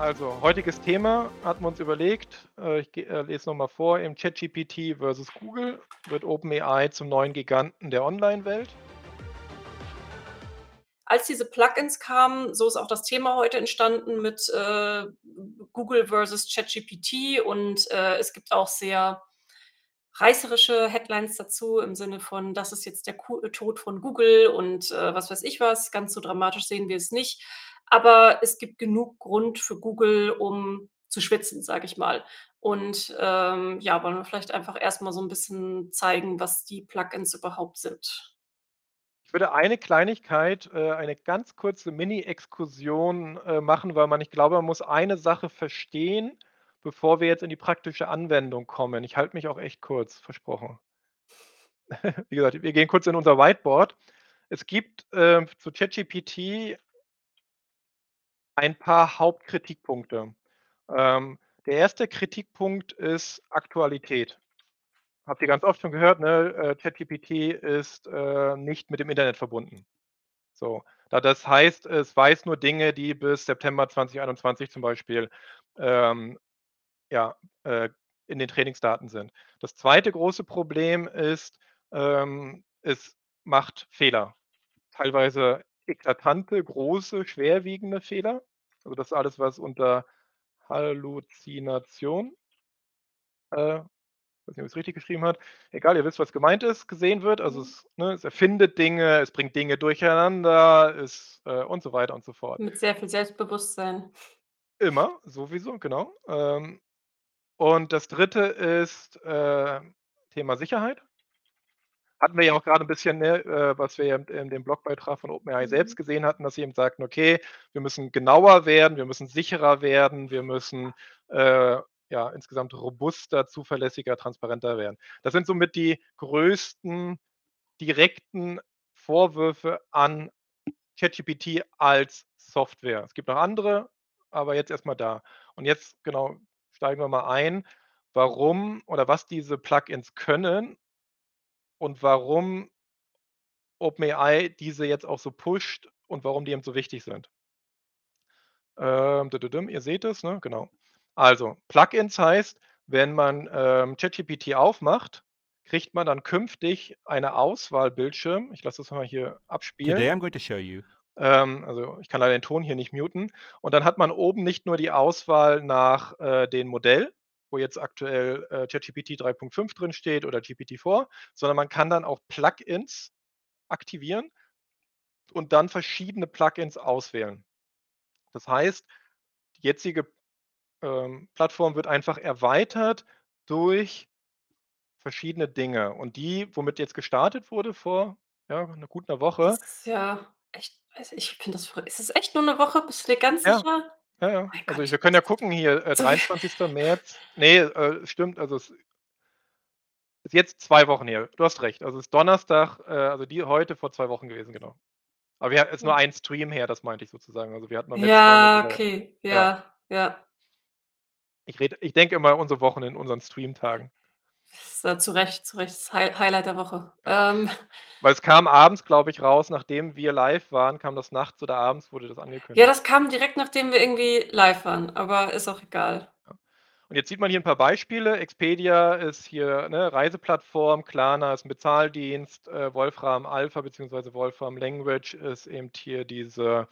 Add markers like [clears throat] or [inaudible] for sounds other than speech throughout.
Also, heutiges Thema hatten wir uns überlegt. Äh, ich äh, lese nochmal vor. Im ChatGPT versus Google wird OpenAI zum neuen Giganten der Online-Welt. Als diese Plugins kamen, so ist auch das Thema heute entstanden mit äh, Google versus ChatGPT und äh, es gibt auch sehr reißerische Headlines dazu im Sinne von, das ist jetzt der Tod von Google und äh, was weiß ich was. Ganz so dramatisch sehen wir es nicht. Aber es gibt genug Grund für Google, um zu schwitzen, sage ich mal. Und ähm, ja, wollen wir vielleicht einfach erstmal so ein bisschen zeigen, was die Plugins überhaupt sind. Ich würde eine Kleinigkeit, äh, eine ganz kurze Mini-Exkursion äh, machen, weil man, ich glaube, man muss eine Sache verstehen, bevor wir jetzt in die praktische Anwendung kommen. Ich halte mich auch echt kurz, versprochen. [laughs] Wie gesagt, wir gehen kurz in unser Whiteboard. Es gibt äh, zu ChatGPT ein paar Hauptkritikpunkte. Ähm, der erste Kritikpunkt ist Aktualität. Habt ihr ganz oft schon gehört, ne? Äh, ChatGPT ist äh, nicht mit dem Internet verbunden. So, da das heißt, es weiß nur Dinge, die bis September 2021 zum Beispiel ähm, ja, äh, in den Trainingsdaten sind. Das zweite große Problem ist, ähm, es macht Fehler. Teilweise eklatante, große, schwerwiegende Fehler. Also das alles, was unter Halluzination, äh, weiß nicht, ob ich es richtig geschrieben hat. Egal, ihr wisst, was gemeint ist, gesehen wird. Also mhm. es, ne, es erfindet Dinge, es bringt Dinge durcheinander, es, äh, und so weiter und so fort. Mit sehr viel Selbstbewusstsein. Immer, sowieso, genau. Ähm, und das dritte ist äh, Thema Sicherheit. Hatten wir ja auch gerade ein bisschen, ne, äh, was wir ja in dem Blogbeitrag von OpenAI selbst mhm. gesehen hatten, dass sie eben sagten, okay, wir müssen genauer werden, wir müssen sicherer werden, wir müssen äh, ja insgesamt robuster, zuverlässiger, transparenter werden. Das sind somit die größten direkten Vorwürfe an ChatGPT als Software. Es gibt noch andere, aber jetzt erstmal da. Und jetzt genau steigen wir mal ein, warum oder was diese Plugins können und warum OpenAI diese jetzt auch so pusht und warum die eben so wichtig sind. Ähm, ihr seht es, ne? Genau. Also, Plugins heißt, wenn man ähm, ChatGPT aufmacht, kriegt man dann künftig eine Auswahlbildschirm. Ich lasse das mal hier abspielen. Today I'm going to show you. Ähm, also ich kann leider den Ton hier nicht muten. Und dann hat man oben nicht nur die Auswahl nach äh, dem Modell, wo jetzt aktuell äh, ChatGPT 3.5 drin steht oder GPT-4, sondern man kann dann auch Plugins aktivieren und dann verschiedene Plugins auswählen. Das heißt, die jetzige ähm, Plattform wird einfach erweitert durch verschiedene Dinge. Und die, womit jetzt gestartet wurde vor ja, einer guten Woche. Das ist ja echt, also ich finde das, ist es echt nur eine Woche? Bist du dir ganz ja. sicher? Ja, ja. Mein also Gott. wir können ja gucken hier, äh, 23. [laughs] März. Nee, äh, stimmt, also es ist jetzt zwei Wochen her. Du hast recht. Also es ist Donnerstag, äh, also die heute vor zwei Wochen gewesen, genau. Aber wir hatten jetzt nur ein Stream her, das meinte ich sozusagen. Also wir hatten Ja, okay, ja, ja. ja. Ich, red, ich denke immer unsere Wochen in unseren Streamtagen. Das ist, zu Recht, zu Recht das Highlight der Woche. Ähm. Weil es kam abends, glaube ich, raus, nachdem wir live waren, kam das nachts oder abends, wurde das angekündigt. Ja, das kam direkt, nachdem wir irgendwie live waren, aber ist auch egal. Und jetzt sieht man hier ein paar Beispiele. Expedia ist hier eine Reiseplattform, Klarna ist ein Bezahldienst, äh, Wolfram Alpha bzw. Wolfram Language ist eben hier diese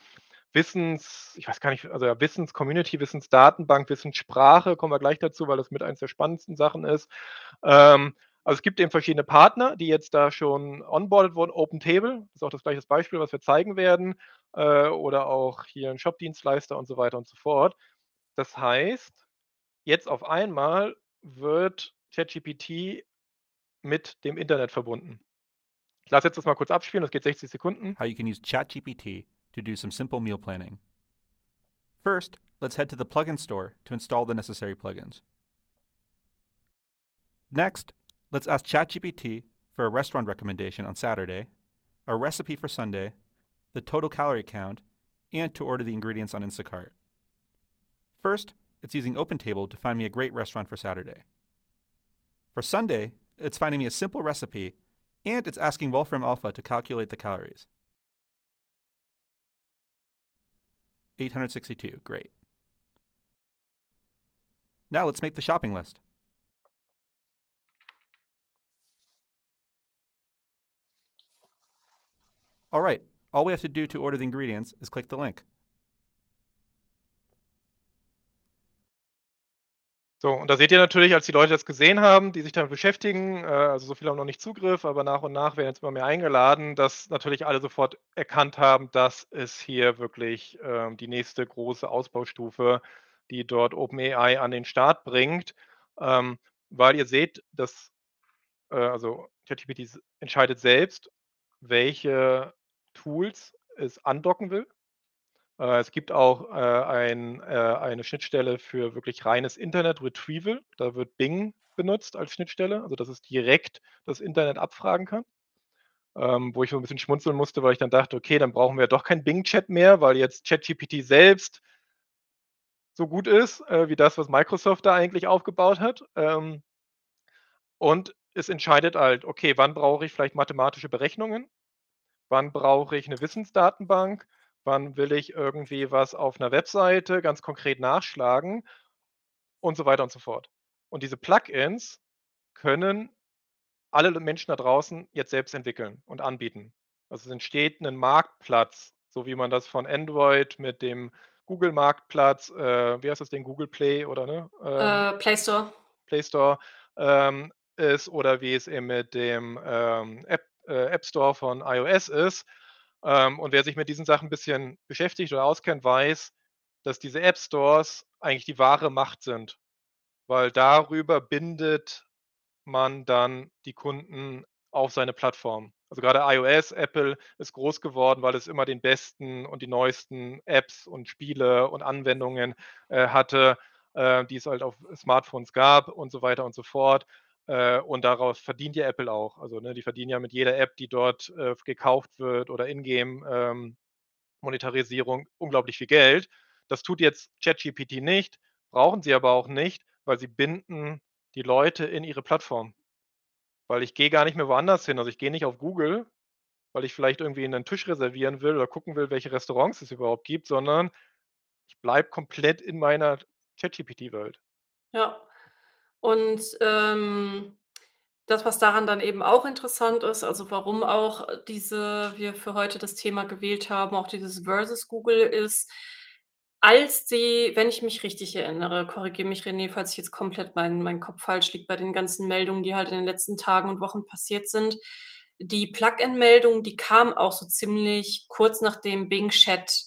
Wissens, ich weiß gar nicht, also ja, Wissens-Community, Wissensdatenbank, Wissenssprache, kommen wir gleich dazu, weil das mit eines der spannendsten Sachen ist. Ähm, also es gibt eben verschiedene Partner, die jetzt da schon onboarded wurden. Open Table, das ist auch das gleiche Beispiel, was wir zeigen werden. Äh, oder auch hier ein Shop-Dienstleister und so weiter und so fort. Das heißt, jetzt auf einmal wird ChatGPT mit dem Internet verbunden. Ich lasse jetzt das mal kurz abspielen, das geht 60 Sekunden. How you can use ChatGPT to do some simple meal planning. First, let's head to the plugin store to install the necessary plugins. Next, let's ask ChatGPT for a restaurant recommendation on Saturday, a recipe for Sunday, the total calorie count, and to order the ingredients on Instacart. First, it's using OpenTable to find me a great restaurant for Saturday. For Sunday, it's finding me a simple recipe, and it's asking Wolfram Alpha to calculate the calories. 862. Great. Now let's make the shopping list. All right, all we have to do to order the ingredients is click the link. So, und da seht ihr natürlich, als die Leute das gesehen haben, die sich damit beschäftigen, äh, also so viele haben noch nicht Zugriff, aber nach und nach werden jetzt immer mehr eingeladen, dass natürlich alle sofort erkannt haben, das ist hier wirklich ähm, die nächste große Ausbaustufe, die dort OpenAI an den Start bringt. Ähm, weil ihr seht, dass äh, also ChatGPT entscheidet selbst, welche Tools es andocken will. Äh, es gibt auch äh, ein, äh, eine Schnittstelle für wirklich reines Internet Retrieval. Da wird Bing benutzt als Schnittstelle, also dass es direkt das Internet abfragen kann. Ähm, wo ich so ein bisschen schmunzeln musste, weil ich dann dachte, okay, dann brauchen wir doch kein Bing-Chat mehr, weil jetzt ChatGPT selbst so gut ist, äh, wie das, was Microsoft da eigentlich aufgebaut hat. Ähm, und es entscheidet halt, okay, wann brauche ich vielleicht mathematische Berechnungen? Wann brauche ich eine Wissensdatenbank? Wann will ich irgendwie was auf einer Webseite ganz konkret nachschlagen? Und so weiter und so fort. Und diese Plugins können alle Menschen da draußen jetzt selbst entwickeln und anbieten. Also es entsteht ein Marktplatz, so wie man das von Android mit dem Google-Marktplatz, äh, wie heißt das Ding, Google Play oder ne? Ähm, Äh, Play Store. Play Store ähm, ist oder wie es eben mit dem ähm, App, äh, App Store von iOS ist. Ähm, und wer sich mit diesen Sachen ein bisschen beschäftigt oder auskennt, weiß, dass diese App Stores eigentlich die wahre Macht sind, weil darüber bindet man dann die Kunden auf seine Plattform. Also gerade iOS, Apple ist groß geworden, weil es immer den besten und die neuesten Apps und Spiele und Anwendungen äh, hatte, äh, die es halt auf Smartphones gab und so weiter und so fort. Äh, und daraus verdient ja Apple auch. Also ne, die verdienen ja mit jeder App, die dort äh, gekauft wird oder Ingame ähm, Monetarisierung unglaublich viel Geld. Das tut jetzt ChatGPT nicht, brauchen sie aber auch nicht, weil sie binden die Leute in ihre Plattform. Weil ich gehe gar nicht mehr woanders hin. Also ich gehe nicht auf Google, weil ich vielleicht irgendwie einen Tisch reservieren will oder gucken will, welche Restaurants es überhaupt gibt, sondern ich bleibe komplett in meiner ChatGPT-Welt. Ja. Und, ähm, das, was daran dann eben auch interessant ist, also warum auch diese wir für heute das Thema gewählt haben, auch dieses versus Google ist, als die wenn ich mich richtig erinnere, korrigiere mich René, falls ich jetzt komplett mein mein Kopf falsch liegt bei den ganzen Meldungen, die halt in den letzten Tagen und Wochen passiert sind. Die Plugin-Meldung, die kam auch so ziemlich kurz nachdem Bing Chat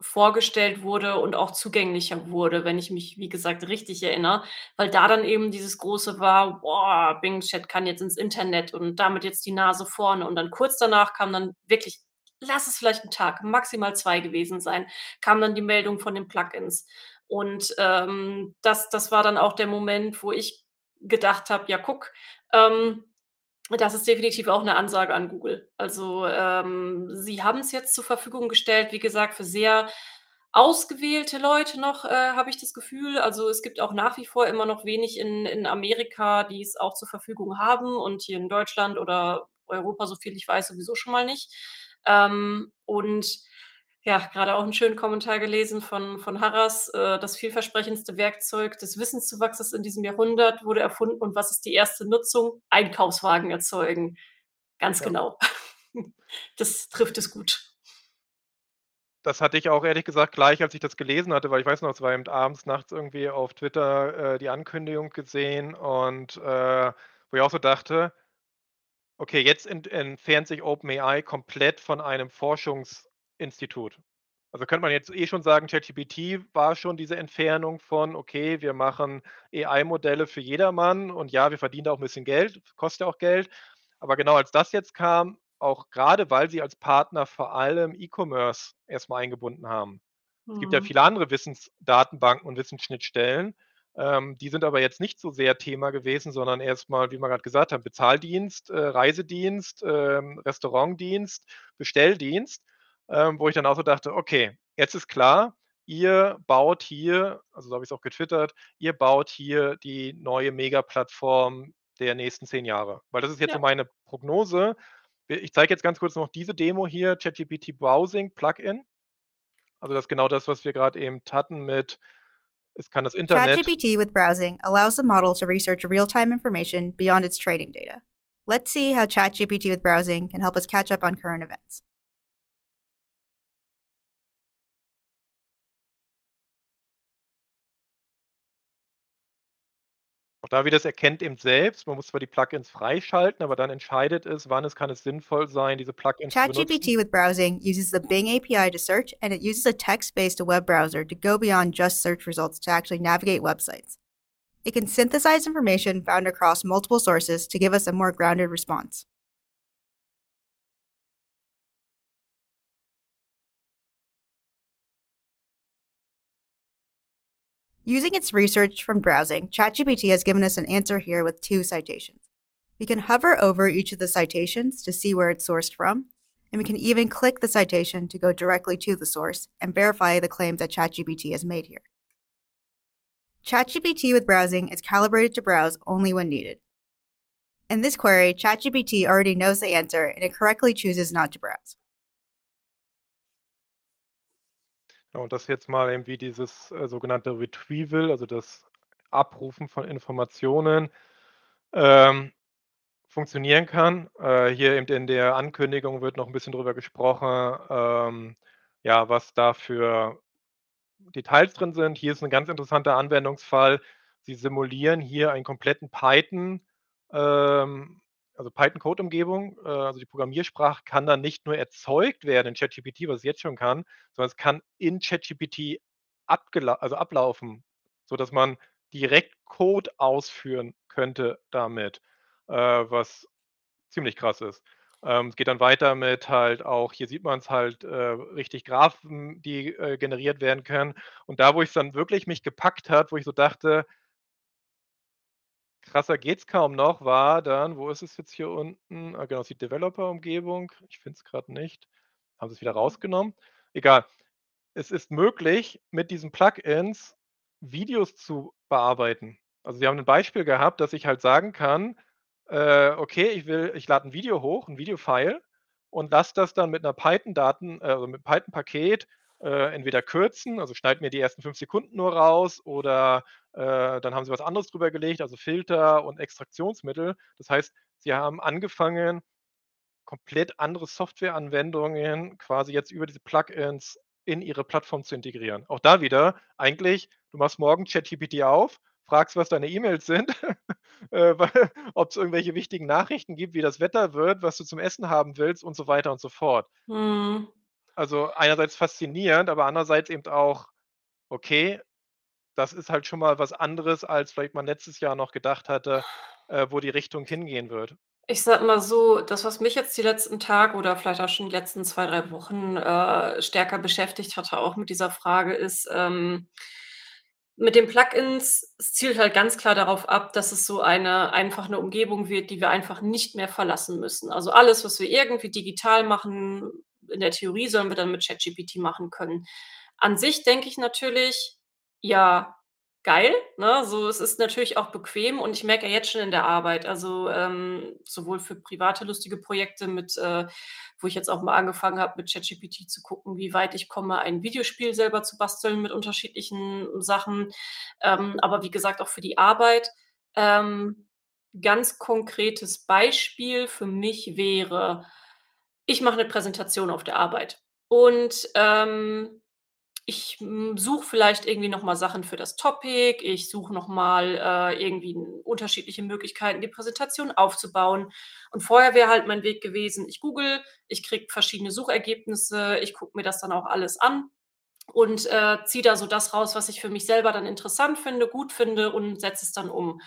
vorgestellt wurde und auch zugänglicher wurde, wenn ich mich, wie gesagt, richtig erinnere, weil da dann eben dieses große war: „Boah, Bing Chat kann jetzt ins Internet und damit jetzt die Nase vorne.“ Und dann kurz danach kam dann wirklich lass es vielleicht 'n Tag, maximal 2 gewesen sein, kam dann die Meldung von den Plugins. Und, ähm, das das war dann auch der Moment, wo ich gedacht habe: „Ja, guck, ähm, das ist definitiv auch 'ne Ansage an Google.“ Also, ähm, sie haben's jetzt zur Verfügung gestellt, wie gesagt, für sehr ausgewählte Leute noch, äh, habe ich das Gefühl. Also, es gibt auch nach wie vor immer noch wenig in in Amerika, die es auch zur Verfügung haben und hier in Deutschland oder Europa, soviel ich weiß, sowieso schon mal nicht. Ähm, und ja, grade auch 'n schönen Kommentar gelesen von von Harras, äh: „Das vielversprechendste Werkzeug des Wissenszuwachses in diesem Jahrhundert wurde erfunden und was ist die erste Nutzung? Einkaufswagen erzeugen.“ Ganz Ja. genau. [laughs] Das trifft es gut. Das hatte ich auch ehrlich gesagt gleich, als ich das gelesen hatte, weil ich weiß noch, es war eben abends, nachts irgendwie auf Twitter, äh, die Ankündigung gesehen und, äh, wo ich auch so dachte: „Okay, jetzt ent entfernt sich OpenAI komplett von einem Forschungsinstitut.“ Also, könnte man jetzt eh schon sagen, ChatGPT war schon diese Entfernung von: „Okay, wir machen AI-Modelle für jedermann und ja, wir verdienen da auch 'n bisschen Geld, kostet ja auch Geld.“ Aber genau als das jetzt kam, auch grade, weil sie als Partner vor allem E-Commerce erst mal eingebunden haben. Es gibt ja Mhm. viele andere Wissensdatenbanken und Wissensschnittstellen, ähm, die sind aber jetzt nicht so sehr Thema gewesen, sondern erst mal, wie wir grad gesagt haben, Bezahldienst, äh, Reisedienst, ähm, Restaurantdienst, Bestelldienst, ähm, wo ich dann auch so dachte: „Okay, jetzt ist klar, ihr baut hier“ also, so habe ich's auch getwittert: „Ihr baut hier die neue Megaplattform der nächsten 10 Jahre.“ Weil das ist jetzt so Ja. meine Prognose. Ich zeige jetzt ganz kurz noch diese Demo hier, ChatGPT Browsing Plugin. Also, das ist genau das, was wir grad eben hatten mit es kann das Internet. ChatGPT with browsing allows the model to research real-time information beyond its training data. Let's see how ChatGPT with browsing can help us catch up on current events. Auch da wieder, es erkennt eben selbst. Man muss zwar die Plugins freischalten, aber dann entscheidet es, wann es kann es sinnvoll sein, diese Plugins zu benutzen. ChatGPT with browsing uses the Bing API to search, and it uses a text-based web browser to go beyond just search results to actually navigate websites. It can synthesize information found across multiple sources to give us a more grounded response. Using its research from browsing, ChatGPT has given us an answer here with two citations. We can hover over each of the citations to see where it's sourced from, and we can even click the citation to go directly to the source and verify the claims that ChatGPT has made here. ChatGPT with browsing is calibrated to browse only when needed. In this query, ChatGPT already knows the answer and it correctly chooses not to browse. Und das jetzt mal eben wie dieses äh, sogenannte Retrieval, also das Abrufen von Informationen, ähm, funktionieren kann. Äh, hier eben in der Ankündigung wird noch ein bisschen drüber gesprochen, ähm, ja, was da für Details drin sind. Hier ist ein ganz interessanter Anwendungsfall. Sie simulieren hier einen kompletten Python, ähm, also Python-Code-Umgebung, äh, also die Programmiersprache kann dann nicht nur erzeugt werden in ChatGPT, was es jetzt schon kann, sondern es kann in ChatGPT also ablaufen, sodass man direkt Code ausführen könnte damit, äh, was ziemlich krass ist. Ähm, es geht dann weiter mit halt auch, hier sieht man es halt äh, richtig Graphen, die äh, generiert werden können. Und da, wo ich es dann wirklich mich gepackt hat, wo ich so dachte, krasser geht's kaum noch, war dann, wo ist es jetzt hier unten? Ah, genau, die Developer-Umgebung. Ich finde es gerade nicht. Haben sie es wieder rausgenommen? Egal. Es ist möglich, mit diesen Plugins Videos zu bearbeiten. Also sie haben ein Beispiel gehabt, dass ich halt sagen kann, äh, okay, ich will, ich lade ein Video hoch, ein Videofile und lasse das dann mit einer Python-Daten, äh, also mit Python-Paket äh, entweder kürzen, also schneid mir die ersten fünf Sekunden nur raus oder äh, dann haben sie was anderes drüber gelegt, also Filter und Extraktionsmittel. Das heißt, sie haben angefangen, komplett andere Softwareanwendungen quasi jetzt über diese Plugins in ihre Plattform zu integrieren. Auch da wieder, eigentlich, du machst morgen ChatGPT auf, fragst, was deine E-Mails sind, [laughs] äh, ob es irgendwelche wichtigen Nachrichten gibt, wie das Wetter wird, was du zum Essen haben willst und so weiter und so fort. Mhm. Also einerseits faszinierend, aber andererseits eben auch, okay, das ist halt schon mal was anderes, als vielleicht man letztes Jahr noch gedacht hatte, äh, wo die Richtung hingehen wird. Ich sage mal so, das, was mich jetzt die letzten Tage oder vielleicht auch schon die letzten 2, 3 Wochen, äh, stärker beschäftigt hatte, auch mit dieser Frage, ist, ähm, mit den Plugins, es zielt halt ganz klar darauf ab, dass es so eine einfach eine Umgebung wird, die wir einfach nicht mehr verlassen müssen. Also, alles, was wir irgendwie digital machen, in der Theorie sollen wir dann mit ChatGPT machen können. An sich denke ich natürlich, ja, geil, ne? So, es ist natürlich auch bequem und ich merke ja jetzt schon in der Arbeit, also, ähm, sowohl für private lustige Projekte mit, äh wo ich jetzt auch mal angefangen habe, mit ChatGPT zu gucken, wie weit ich komme, ein Videospiel selber zu basteln mit unterschiedlichen Sachen. Ähm, aber wie gesagt, auch für die Arbeit. Ähm, ganz konkretes Beispiel für mich wäre, ich mache eine Präsentation auf der Arbeit und, ähm, ich, hm, suche vielleicht irgendwie noch mal Sachen für das Topic. Ich suche noch mal, äh, irgendwie unterschiedliche Möglichkeiten, die Präsentation aufzubauen. Und vorher wäre halt mein Weg gewesen, ich google, ich kriege verschiedene Suchergebnisse, ich gucke mir das dann auch alles an und, äh, ziehe da so das raus, was ich für mich selber dann interessant finde, gut finde und setze es dann um.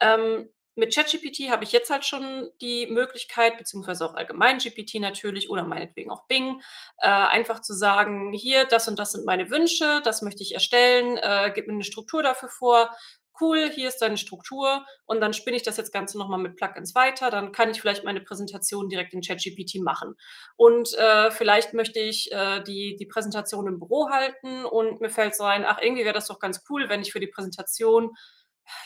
Ähm, mit ChatGPT habe ich jetzt halt schon die Möglichkeit, beziehungsweise auch allgemein GPT natürlich oder meinetwegen auch Bing, äh, einfach zu sagen, hier, das und das sind meine Wünsche, das möchte ich erstellen, äh, gib mir eine Struktur dafür vor. Cool, hier ist deine Struktur und dann spinne ich das jetzt Ganze nochmal mit Plugins weiter. Dann kann ich vielleicht meine Präsentation direkt in ChatGPT machen. Und äh, vielleicht möchte ich äh, die, die Präsentation im Büro halten und mir fällt so ein, ach, irgendwie wäre das doch ganz cool, wenn ich für die Präsentation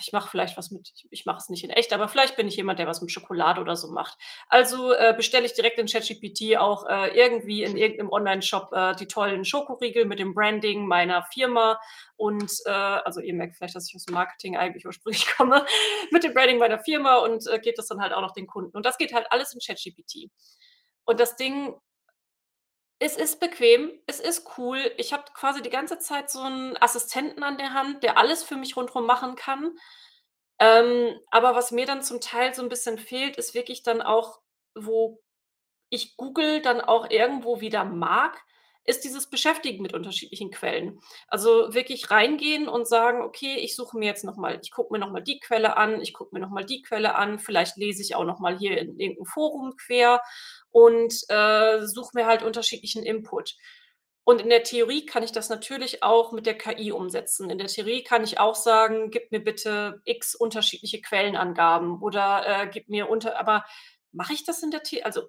ich mache vielleicht was mit ich mache es nicht in echt, aber vielleicht bin ich jemand, der was mit Schokolade oder so macht. Also, äh, bestelle ich direkt in ChatGPT auch, äh, irgendwie in irgend 'nem Onlineshop, äh, die tollen Schokoriegel mit dem Branding meiner Firma und, äh also, ihr merkt vielleicht, dass ich aus'm Marketing eigentlich ursprünglich [laughs] komme, mit dem Branding meiner Firma und, äh, gebe das dann halt auch noch den Kunden. Und das geht halt alles in ChatGPT. Und das Ding es ist bequem, es ist cool. Ich habe quasi die ganze Zeit so 'n Assistenten an der Hand, der alles für mich rundrum machen kann. Ähm, aber was mir dann zum Teil so 'n bisschen fehlt, ist wirklich dann auch, wo ich Google dann auch irgendwo wieder mag, ist dieses Beschäftigen mit unterschiedlichen Quellen. Also, wirklich reingehen und sagen: „Okay, ich suche mir jetzt noch mal ich gucke mir noch mal die Quelle an, ich gucke mir noch mal die Quelle an, vielleicht lese ich auch noch mal hier in irgend 'n Forum quer und, äh, suche mir halt unterschiedlichen Input.“ Und in der Theorie kann ich das natürlich auch mit der KI umsetzen. In der Theorie kann ich auch sagen: „Gib mir bitte X unterschiedliche Quellenangaben“ oder, äh, gib mir unter aber mache ich das in der The also,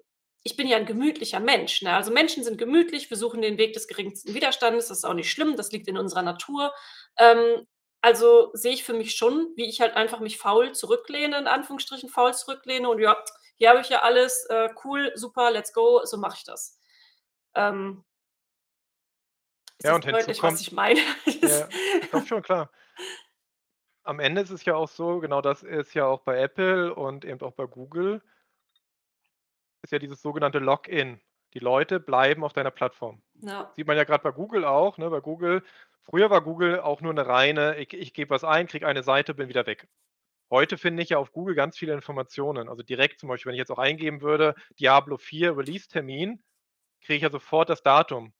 ich bin ja 'n gemütlicher Mensch, ne? Also, Menschen sind gemütlich, wir suchen den Weg des geringsten Widerstandes. Das ist auch nicht schlimm, das liegt in unserer Natur. Ähm, also, sehe ich für mich schon, wie ich halt einfach mich faul zurücklehne in Anführungsstrichen faul zurücklehne und ja, hier habe ich ja alles, äh, cool, super, let's go, so mache ich das. Ähm Ja, und deutlich, was kommt ich meine? [laughs] ja, doch schon, klar. Am Ende ist es ja auch so, genau das ist ja auch bei Apple und eben auch bei Google ist ja dieses sogenannte Login. Die Leute bleiben auf deiner Plattform. Ja. Sieht man ja grad bei Google auch, ne? Bei Google früher war Google auch nur 'ne reine ich ich gebe was ein, kriege eine Seite, bin wieder weg. Heute finde ich ja auf Google ganz viele Informationen. Also, direkt zum Beispiel, wenn ich jetzt auch eingeben würde, Diablo IV Release-Termin, kriege ich ja sofort das Datum.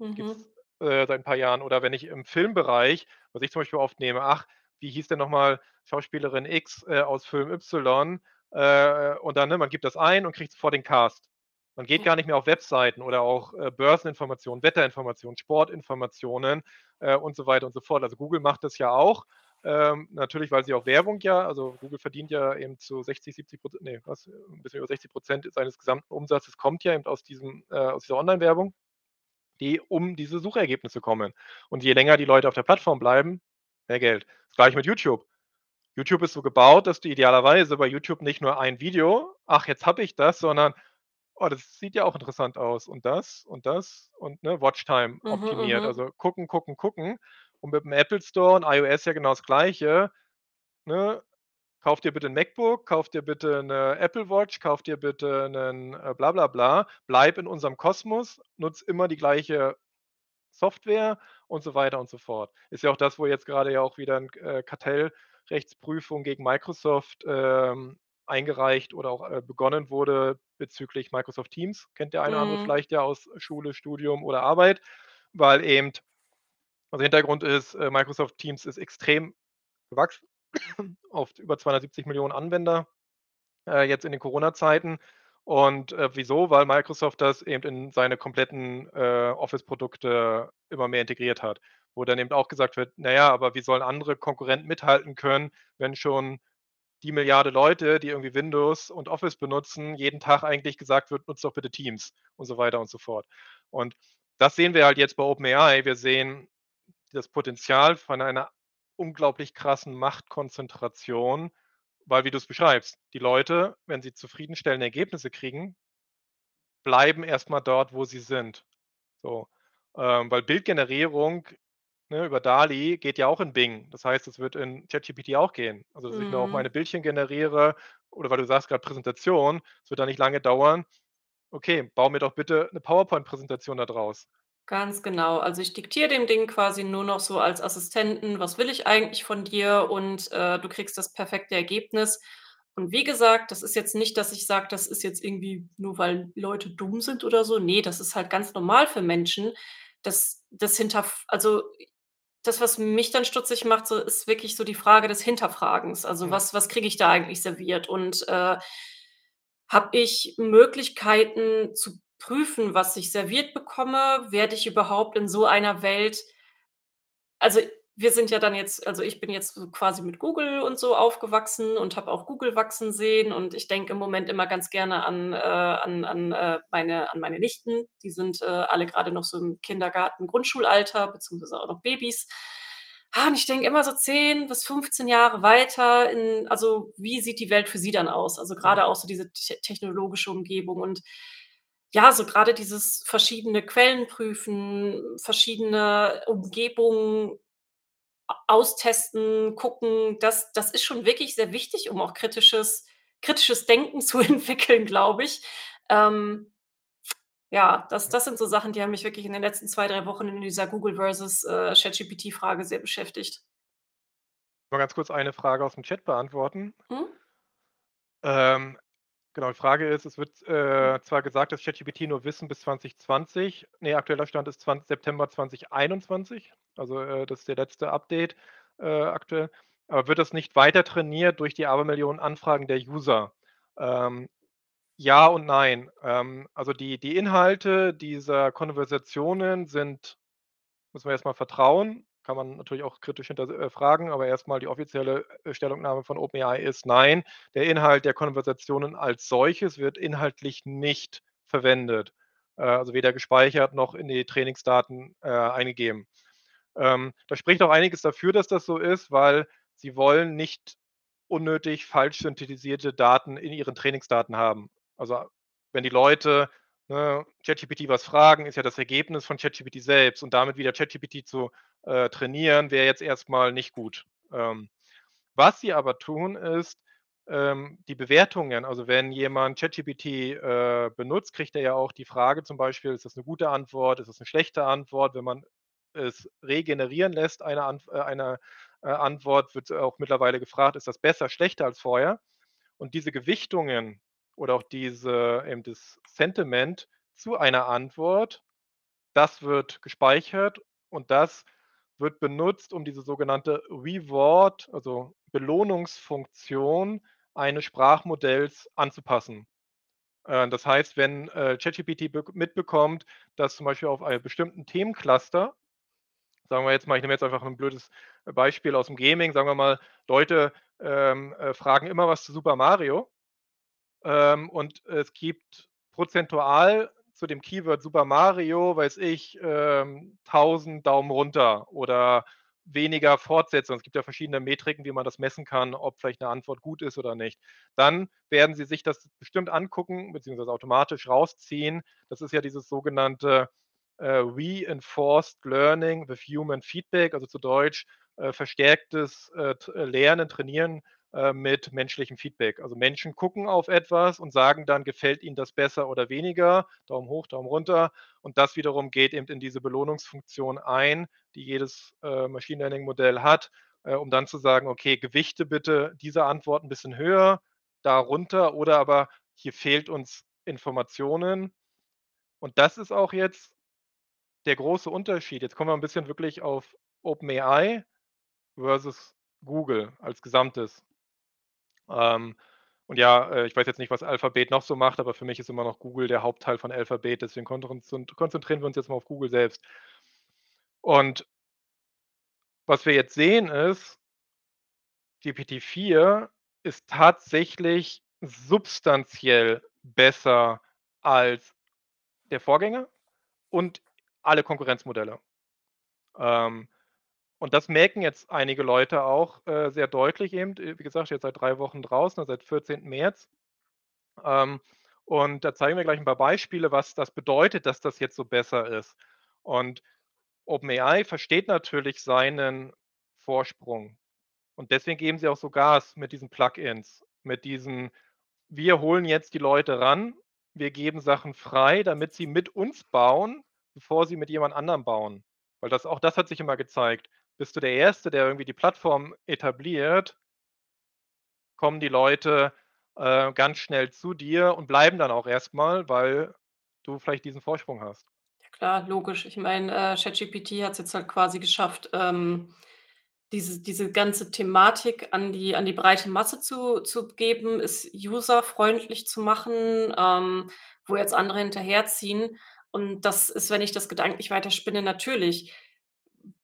Mhm. Gibt's, äh, seit 'n paar Jahren. Oder wenn ich im Filmbereich was ich zum Beispiel oft nehme: „Ach, wie hieß denn noch mal Schauspielerin X, äh, aus Film Y?“ Äh, und dann ne, man gibt das ein und kriegt sofort den Cast. Man geht gar nicht mehr auf Webseiten oder auch, äh, Börseninformationen, Wetterinformationen, Sportinformationen, äh, und so weiter und so fort. Also, Google macht das ja auch, ähm, natürlich, weil sie auch Werbung ja also, Google verdient ja eben zu 60, 70 %, ne, was, 'n bisschen über 60 % seines gesamten Umsatzes kommt ja eben aus diesem äh, aus dieser Onlinewerbung, die um diese Suchergebnisse kommen. Und je länger die Leute auf der Plattform bleiben, mehr Geld. Das Gleiche mit YouTube. YouTube ist so gebaut, dass du idealerweise bei YouTube nicht nur ein Video: „Ach, jetzt habe ich das“, sondern: „Oh, das sieht ja auch interessant aus und das und das“ und, ne, Watchtime Mhm, optimiert. mhm. Also, gucken, gucken, gucken. Und mit dem Apple Store und iOS ja genau das Gleiche, ne? Kauf dir bitte 'n MacBook, kauf dir bitte 'ne Apple Watch, kauf dir bitte 'nen, äh, bla bla bla. Bleib in unserem Kosmos, nutz immer die gleiche Software und so weiter und so fort. Ist ja auch das, wo jetzt grade ja auch wieder 'n, äh, Kartellrechtsprüfung gegen Microsoft, ähm, eingereicht oder auch, äh, begonnen wurde bezüglich Microsoft Teams. Kennt der eine oder andere Mhm. vielleicht ja aus Schule, Studium oder Arbeit, weil eben also, Hintergrund ist, äh, Microsoft Teams ist extrem gewachsen [clears throat] auf über 270.000.000 Anwender, äh, jetzt in den Corona-Zeiten. Und, äh, wieso? Weil Microsoft das eben in seine kompletten, äh, Office-Produkte immer mehr integriert hat. Wo dann eben auch gesagt wird: „Na ja, aber wie sollen andere Konkurrenten mithalten können, wenn schon die Milliarde Leute, die irgendwie Windows und Office benutzen, jeden Tag eigentlich gesagt wird: ‚Nutzt doch bitte Teams‘“ und so weiter und so fort. Und das sehen wir halt jetzt bei OpenAI. Wir sehen das Potenzial von einer unglaublich krassen Machtkonzentration, weil wie du's beschreibst, die Leute, wenn sie zufriedenstellende Ergebnisse kriegen bleiben erst mal dort, wo sie sind. So, ähm, weil Bildgenerierung, ne, über DALL-E geht ja auch in Bing. Das heißt, es wird in ChatGPT auch gehen. Also, dass ich mir auch Mhm. meine Bildchen generiere oder weil du sagst grad Präsentation, es wird da nicht lange dauern. Okay, bau mir doch bitte 'ne PowerPoint-Präsentation da draus. Ganz genau. Also, ich diktiere dem Ding quasi nur noch so als Assistenten: „Was will ich eigentlich von dir?“ Und, äh, du kriegst das perfekte Ergebnis. Und wie gesagt, das ist jetzt nicht, dass ich sage, das ist jetzt irgendwie nur, weil Leute dumm sind oder so. Ne, das ist halt ganz normal für Menschen. Das das hinterf also, das, was mich dann stutzig macht, so ist wirklich so die Frage des Hinterfragens. Also, Mhm. was was kriege ich da eigentlich serviert? Und, äh, habe ich Möglichkeiten zu prüfen, was ich serviert bekomme? Werde ich überhaupt in so einer Welt also, wir sind ja dann jetzt also, ich bin jetzt quasi mit Google und so aufgewachsen und habe auch Google wachsen sehen. Und ich denke im Moment immer ganz gerne an äh, an an, äh, meine an meine Nichten. Die sind, äh, alle grade noch so im Kindergarten, Grundschulalter beziehungsweise auch noch Babys. Ah, und ich denke immer so 10 bis 15 Jahre weiter in also, wie sieht die Welt für Sie dann aus? Also, Mhm. grade auch so diese te technologische Umgebung und ja, so grade dieses verschiedene Quellen prüfen, verschiedene Umgebungen austesten, gucken, das das ist schon wirklich sehr wichtig, um auch kritisches kritisches Denken [laughs] zu entwickeln, glaube ich. Ähm, ja, das das sind so Sachen, die haben mich wirklich in den letzten 2, 3 Wochen in dieser Google versus, äh, ChatGPT-Frage sehr beschäftigt. Mal ganz kurz eine Frage aus'm Chat beantworten. Mhm. Ähm, genau, die Frage ist, es wird, äh, zwar gesagt, dass ChatGPT nur Wissen bis 2020 ne, aktueller Stand ist zwan September 2021, also, äh, das ist der letzte Update, äh, aktuell. Aber wird das nicht weiter trainiert durch die Abermillionen Anfragen der User? Ähm, ja und nein. Ähm, also, die die Inhalte dieser Konversationen sind müssen wir erst mal vertrauen, kann man natürlich auch kritisch hinter äh, aber erst mal die offizielle, äh, Stellungnahme von OpenAI ist: „Nein, der Inhalt der Konversationen als solches wird inhaltlich nicht verwendet, äh, also, weder gespeichert noch in die Trainingsdaten, eingegeben.“ Ähm, da spricht auch einiges dafür, dass das so ist, weil sie wollen nicht unnötig falsch synthetisierte Daten in ihren Trainingsdaten haben. Also, wenn die Leute, ne, ChatGPT was fragen, ist ja das Ergebnis von ChatGPT selbst und damit wieder ChatGPT zu, äh, trainieren, wäre jetzt erst mal nicht gut. Ähm, was sie aber tun, ist, ähm, die Bewertungen also, wenn jemand ChatGPT, äh, benutzt, kriegt er ja auch die Frage zum Beispiel: „Ist das 'ne gute Antwort? Ist das 'ne schlechte Antwort?“ Wenn man es regenerieren lässt, eine Antw äh, eine, äh, Antwort, wird auch mittlerweile gefragt: „Ist das besser, schlechter als vorher?“ Und diese Gewichtungen oder auch diese eben das Sentiment zu einer Antwort, das wird gespeichert und das wird benutzt, um diese sogenannte Reward, also, Belohnungsfunktion eines Sprachmodells anzupassen. Äh, das heißt, wenn, äh, ChatGPT bek mitbekommt, dass zum Beispiel auf einem bestimmten Themencluster sagen wir jetzt mal, ich nehme jetzt einfach 'n blödes Beispiel aus'm Gaming, sagen wir mal, Leute, ähm, äh, fragen immer was zu Super Mario, ähm, und es gibt prozentual zu dem Keyword Super Mario, weiß ich, ähm, 1.000 Daumen runter oder weniger Fortsetzungen. Es gibt ja verschiedene Metriken, wie man das messen kann, ob vielleicht 'ne Antwort gut ist oder nicht. Dann werden sie sich das bestimmt angucken beziehungsweise automatisch rausziehen. Das ist ja dieses sogenannte, äh, Reinforced Learning with Human Feedback, also, zu Deutsch, äh, verstärktes, äh, t Lernen, Trainieren, äh, mit menschlichem Feedback. Also, Menschen gucken auf etwas und sagen dann: „Gefällt ihnen das besser oder weniger?“ Daumen hoch, Daumen runter. Und das wiederum geht eben in diese Belohnungsfunktion ein, die jedes, äh, Machine Learning Modell hat, äh, um dann zu sagen: „Okay, gewichte bitte diese Antwort 'n bisschen höher, da runter oder aber hier fehlt uns Informationen.“ Und das ist auch jetzt der große Unterschied. Jetzt kommen wir 'n bisschen wirklich auf OpenAI versus Google als Gesamtes. Ähm, und ja, äh, ich weiß jetzt nicht, was Alphabet noch so macht, aber für mich ist immer noch Google der Hauptteil von Alphabet, deswegen konzentrieren wir uns jetzt mal auf Google selbst. Und was wir jetzt sehen, ist GPT-4 ist tatsächlich substanziell besser als der Vorgänger und alle Konkurrenzmodelle. Ähm, und das merken jetzt einige Leute auch, äh, sehr deutlich eben. Äh, wie gesagt, jetzt seit 3 Wochen draußen, seit 14. März. Ähm, und da zeigen wir gleich 'n paar Beispiele, was das bedeutet, dass das jetzt so besser ist. Und OpenAI versteht natürlich seinen Vorsprung. Und deswegen geben sie auch so Gas mit diesen Plugins, mit diesen: „Wir holen jetzt die Leute ran. Wir geben Sachen frei, damit sie mit uns bauen, bevor sie mit jemand anderem bauen.“ Weil das auch das hat sich immer gezeigt. Bist du der Erste, der irgendwie die Plattform etabliert kommen die Leute, äh, ganz schnell zu dir und bleiben dann auch erst mal, weil du vielleicht diesen Vorsprung hast. Ja klar, logisch. Ich meine, äh, ChatGPT hat's jetzt halt quasi geschafft, ähm, diese diese ganze Thematik an die an die breite Masse zu zu geben, es userfreundlich zu machen, ähm, wo jetzt andere hinterherziehen. Und das ist, wenn ich das gedanklich weiterspinne, natürlich.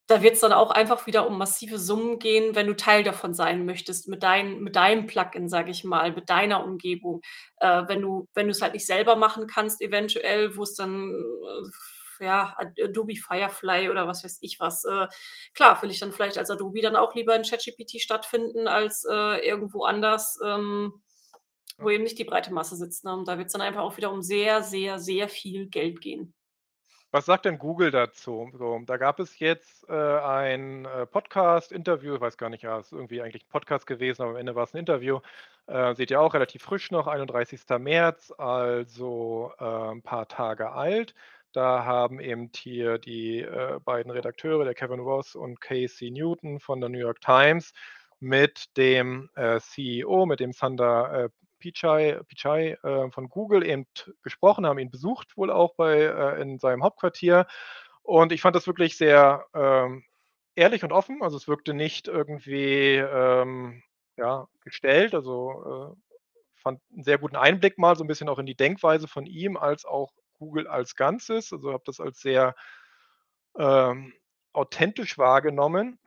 Da wird's dann auch einfach wieder um massive Summen gehen, wenn du Teil davon sein möchtest mit dein mit deinem Plugin, sage ich mal, mit deiner Umgebung. Äh, wenn du wenn du's halt nicht selber machen kannst eventuell, wo's dann, äh, ja, Adobe Firefly oder was weiß ich was. Äh, klar, will ich dann vielleicht als Adobe dann auch lieber in ChatGPT stattfinden als, äh, irgendwo anders, ähm, wo eben nicht die breite Masse sitzt, ne? Und da wird's dann einfach auch wieder um sehr, sehr, sehr viel Geld gehen. Was sagt denn Google dazu? So, da gab es jetzt, äh, ein, äh, Podcast-Interview, ich weiß gar nicht, ja, ist irgendwie eigentlich 'n Podcast gewesen, aber am Ende war's 'n Interview. Äh, seht ihr auch relativ frisch noch, 31. März, also, äh, 'n paar Tage alt. Da haben eben hier die, äh, beiden Redakteure, der Kevin Ross und Casey Newton von der New York Times mit dem, äh, CEO, mit dem Sundar, äh, Pichai Pichai, äh, von Google eben gesprochen, haben ihn besucht wohl auch bei äh, in seinem Hauptquartier. Und ich fand das wirklich sehr, ähm, ehrlich und offen. Also, es wirkte nicht irgendwie, ähm, ja, gestellt. Also, äh, fand 'n sehr guten Einblick mal so 'n bisschen auch in die Denkweise von ihm als auch Google als Ganzes. Also, habe das als sehr, ähm, authentisch wahrgenommen.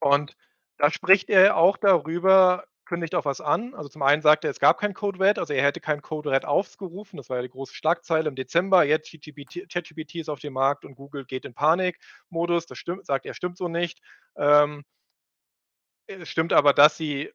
Und da spricht er auch darüber kündigt auch was an. Also, zum einen sagt er, es gab kein Code Red, also er hätte kein Code Red aufgerufen. Das war ja die große Schlagzeile im Dezember. Jetzt ChatGPT ist auf dem Markt und Google geht in Panikmodus. Das stimmt sagt er, stimmt so nicht. Ähm es stimmt aber, dass sie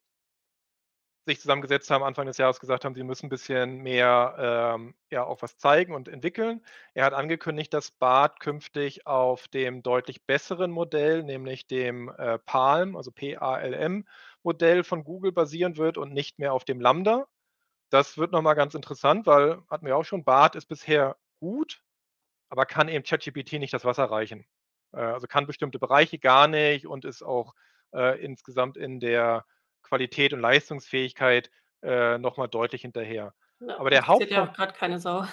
sich zusammengesetzt haben, Anfang des Jahres gesagt haben, sie müssen 'n bisschen mehr, ähm, ja, auch was zeigen und entwickeln. Er hat angekündigt, dass Bard künftig auf dem deutlich besseren Modell, nämlich dem, äh, PaLM, also P-A-L-M-Modell von Google basieren wird und nicht mehr auf dem Lambda. Das wird noch mal ganz interessant, weil hatten wir auch schon, Bard ist bisher gut, aber kann eben ChatGPT nicht das Wasser reichen. Äh, also, kann bestimmte Bereiche gar nicht und ist auch, äh, insgesamt in der Qualität und Leistungsfähigkeit, äh, noch mal deutlich hinterher. Ja, Aber der interessiert ja auch grad keine Sau.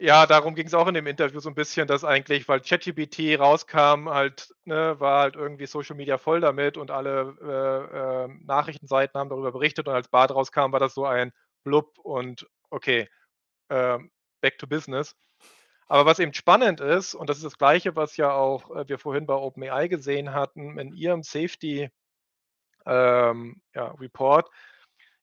Ja, darum ging's auch in dem Interview so 'n bisschen, dass eigentlich, weil ChatGPT rauskam, halt ne, war halt irgendwie Social Media voll damit und alle, äh, ähm, Nachrichtenseiten haben darüber berichtet und als Bard rauskam, war das so ein Blub und okay, ähm, back to business. Aber was eben spannend ist, und das ist das Gleiche, was ja auch, äh, wir vorhin bei OpenAI gesehen hatten in ihrem Safety ähm, ja, Report.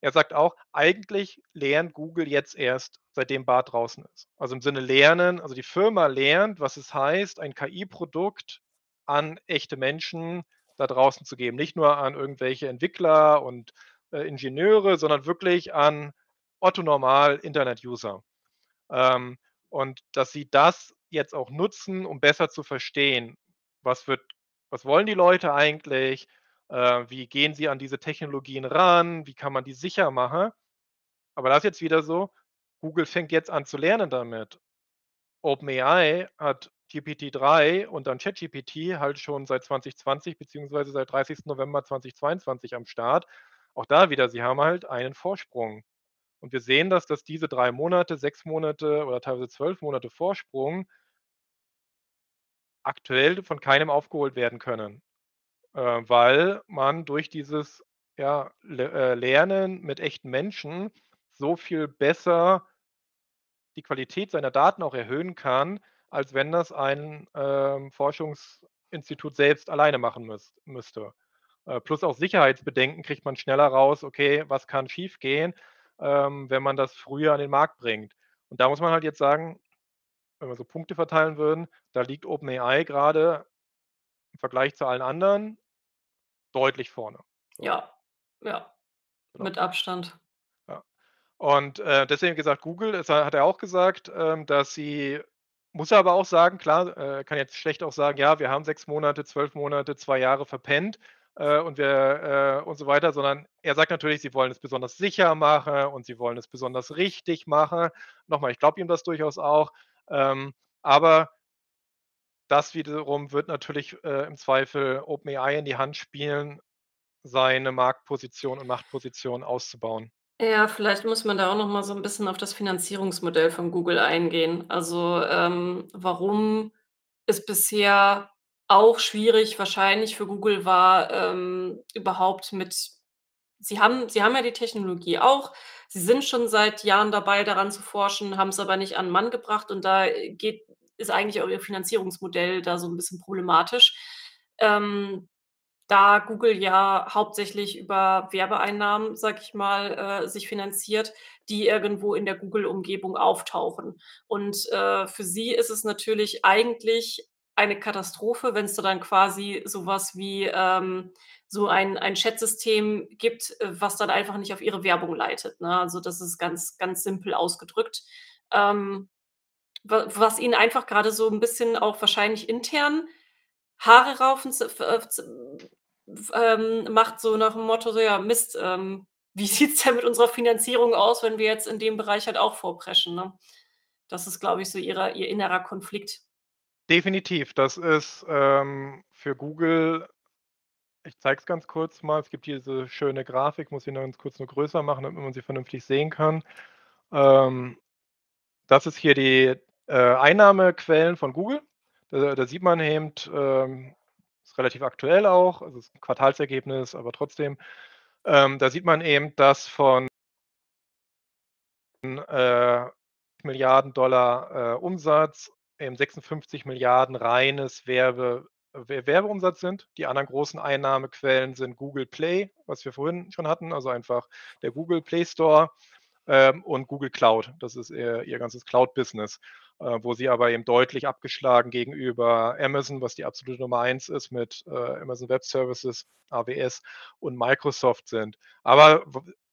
Er sagt auch, eigentlich lernt Google jetzt erst, seitdem Bard draußen ist. Also, im Sinne lernen also, die Firma lernt, was es heißt, ein KI-Produkt an echte Menschen da draußen zu geben. Nicht nur an irgendwelche Entwickler und, äh, Ingenieure, sondern wirklich an Otto Normal-Internet-User. Ähm, und dass sie das jetzt auch nutzen, um besser zu verstehen, was wird was wollen die Leute eigentlich? Äh, wie gehen sie an diese Technologien ran? Wie kann man die sicher machen? Aber da ist jetzt wieder so, Google fängt jetzt an zu lernen damit. OpenAI hat GPT-3 und dann ChatGPT halt schon seit 2020 beziehungsweise seit 30. November 2022 am Start. Auch da wieder, sie haben halt einen Vorsprung. Und wir sehen das, dass diese 3 Monate, 6 Monate oder teilweise 12 Monate Vorsprung aktuell von keinem aufgeholt werden können. Äh, weil man durch dieses, ja, äh, Lernen mit echten Menschen so viel besser die Qualität seiner Daten auch erhöhen kann, als wenn das ein, ähm, Forschungsinstitut selbst alleine machen müss müsste. Äh, plus auch Sicherheitsbedenken kriegt man schneller raus, okay, was kann schiefgehen, ähm, wenn man das früher an den Markt bringt. Und da muss man halt jetzt sagen, wenn wir so Punkte verteilen würden, da liegt OpenAI grade im Vergleich zu allen anderen deutlich vorne. So. Ja, ja, Genau. mit Abstand. Ja. Und, äh, deswegen gesagt, Google, das ha hat er auch gesagt, ähm, dass sie muss er aber auch sagen, klar, äh, kann jetzt schlecht auch sagen: „Ja, wir haben 6 Monate, 12 Monate, 2 Jahre verpennt, äh, und wir, äh“ und so weiter, sondern er sagt natürlich, sie wollen es besonders sicher machen und sie wollen es besonders richtig machen. Noch mal, ich glaube ihm das durchaus auch, ähm, aber das wiederum wird natürlich, äh, im Zweifel OpenAI in die Hand spielen, seine Marktposition und Machtposition auszubauen. Ja, vielleicht muss man da auch noch mal so 'n bisschen auf das Finanzierungsmodell von Google eingehen. Also, ähm, warum es bisher auch schwierig wahrscheinlich für Google war, ähm, überhaupt mit sie haben sie haben ja die Technologie auch. Sie sind schon seit Jahren dabei, daran zu forschen, haben's aber nicht an 'n Mann gebracht und da, äh, geht ist eigentlich auch ihr Finanzierungsmodell da so 'n bisschen problematisch. Ähm da Google ja hauptsächlich über Werbeeinnahmen, sage ich mal, äh, sich finanziert, die irgendwo in der Google-Umgebung auftauchen. Und, äh, für sie ist es natürlich eigentlich eine Katastrophe, wenn's da dann quasi so was wie, ähm, so ein ein Chat-System gibt, äh, was dann einfach nicht auf ihre Werbung leitet, ne? Also, das ist ganz, ganz simpel ausgedrückt. Ähm, was ihnen einfach grade so 'n bisschen auch wahrscheinlich intern Haare raufen äh, ähm, macht, so nach dem Motto so: „Ja, Mist, ähm, [laughs] wie sieht's denn mit unserer Finanzierung aus, wenn wir jetzt in dem Bereich halt auch vorpreschen“, ne? Das ist, glaube ich, so ihrer ihr innerer Konflikt. Definitiv, das ist, ähm, für Google ich zeige es ganz kurz mal. Es gibt hier diese schöne Grafik, muss sie nur ganz kurz nur größer machen, damit man sie vernünftig sehen kann. Ähm, das ist hier die, äh, Einnahmequellen von Google. Da da sieht man eben, ähm ist relativ aktuell auch, also, ist 'n Quartalsergebnis, aber trotzdem. Ähm, da sieht man eben, dass von äh, Milliarden-Dollar, äh, Umsatz eben 56 Milliarden reines Werbe We Werbeumsatz sind. Die anderen großen Einnahmequellen sind Google Play, was wir vorhin schon hatten, also, einfach der Google Play Store, ähm, und Google Cloud. Das ist ihr ihr ganzes Cloud-Business, wo sie aber eben deutlich abgeschlagen gegenüber Amazon, was die absolute Nummer 1 ist mit, äh, Amazon Web Services, AWS und Microsoft sind. Aber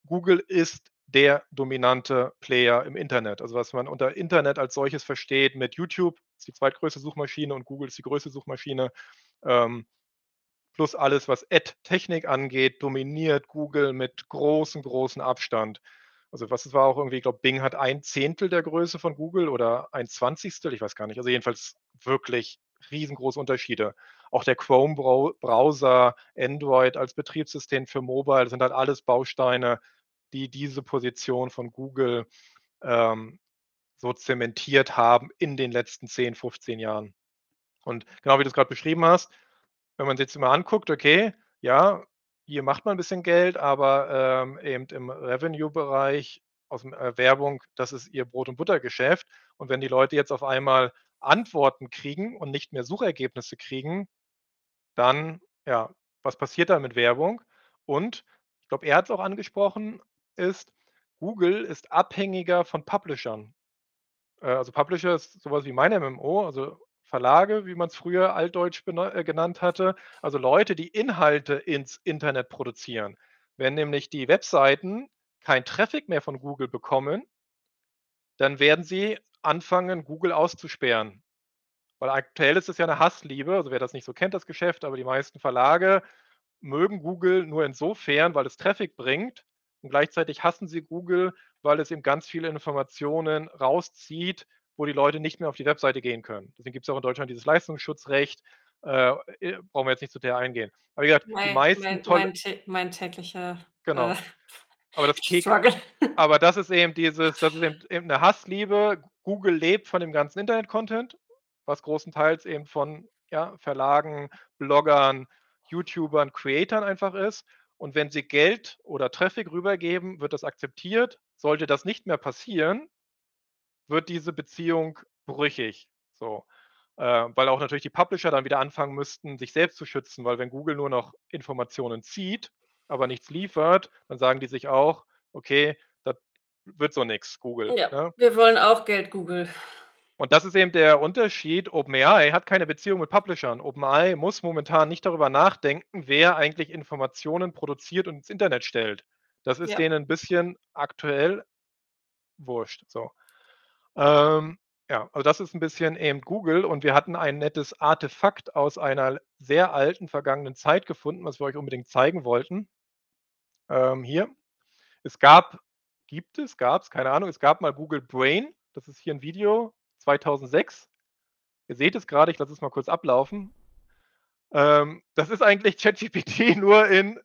Google ist der dominante Player im Internet. Also, was man unter Internet als solches versteht mit YouTube, ist die zweitgrößte Suchmaschine und Google ist die größte Suchmaschine, ähm, plus alles, was Ad-Technik angeht, dominiert Google mit großem, großen Abstand. Also, was es war auch irgendwie ich glaube, Bing hat 1/10 der Größe von Google oder 1/20, ich weiß gar nicht. Also, jedenfalls wirklich riesengroße Unterschiede. Auch der Chrome Brau Browser, Android als Betriebssystem für Mobile, sind halt alles Bausteine, die diese Position von Google, ähm, so zementiert haben in den letzten 10, 15 Jahren. Und genau wie du's grad beschrieben hast, wenn man sich jetzt mal anguckt, okay, ja, hier macht man 'n bisschen Geld, aber, ähm, eben im Revenue-Bereich aus'm äh, Werbung, das ist ihr Brot und Buttergeschäft. Und wenn die Leute jetzt auf einmal Antworten kriegen und nicht mehr Suchergebnisse kriegen, dann ja, was passiert dann mit Werbung? Und ich glaube, er hat's auch angesprochen, ist, Google ist abhängiger von Publishern. Äh, also, Publisher ist so was wie mein MMO, also, Verlage, wie man's früher altdeutsch äh, genannt hatte. Also, Leute, die Inhalte ins Internet produzieren. Wenn nämlich die Webseiten keinen Traffic mehr von Google bekommen dann werden sie anfangen, Google auszusperren. Weil aktuell ist es ja 'ne Hassliebe, also, wer das nicht so kennt, das Geschäft, aber die meisten Verlage mögen Google nur insofern, weil es Traffic bringt und gleichzeitig hassen sie Google, weil es eben ganz viele Informationen rauszieht, wo die Leute nicht mehr auf die Webseite gehen können. Deswegen gibt's auch in Deutschland dieses Leistungsschutzrecht, äh, äh, brauchen wir jetzt nicht zu sehr eingehen. Aber wie gesagt, die Mein meisten mein mein mein täglicher, Genau. äh, Aber das Struggle. [laughs] aber das ist eben dieses das ist eben eben 'ne Hassliebe. Google lebt von dem ganzen Internet-Content, was großenteils eben von, ja, Verlagen, Bloggern, YouTubern, Creatern einfach ist. Und wenn sie Geld oder Traffic rübergeben, wird das akzeptiert. Sollte das nicht mehr passieren wird diese Beziehung brüchig, so. Äh, weil auch natürlich die Publisher dann wieder anfangen müssten, sich selbst zu schützen, weil wenn Google nur noch Informationen zieht, aber nichts liefert, dann sagen die sich auch: „Okay, das wird so nix, Google“, Ja, ne? wir wollen auch Geld, Google. Und das ist eben der Unterschied. OpenAI hat keine Beziehung mit Publishern. OpenAI muss momentan nicht darüber nachdenken, wer eigentlich Informationen produziert und ins Internet stellt. Das ist Ja. denen 'n bisschen aktuell wurscht, so. Ähm, ja, also, das ist 'n bisschen eben Google und wir hatten ein nettes Artefakt aus einer sehr alten vergangenen Zeit gefunden, was wir euch unbedingt zeigen wollten. Ähm, hier. Es gab gibt es, gab's, keine Ahnung, es gab mal Google Brain. Das ist hier 'n Video 2006. Ihr seht es grade, ich lasse es mal kurz ablaufen. Ähm, das ist eigentlich ChatGPT [laughs] nur in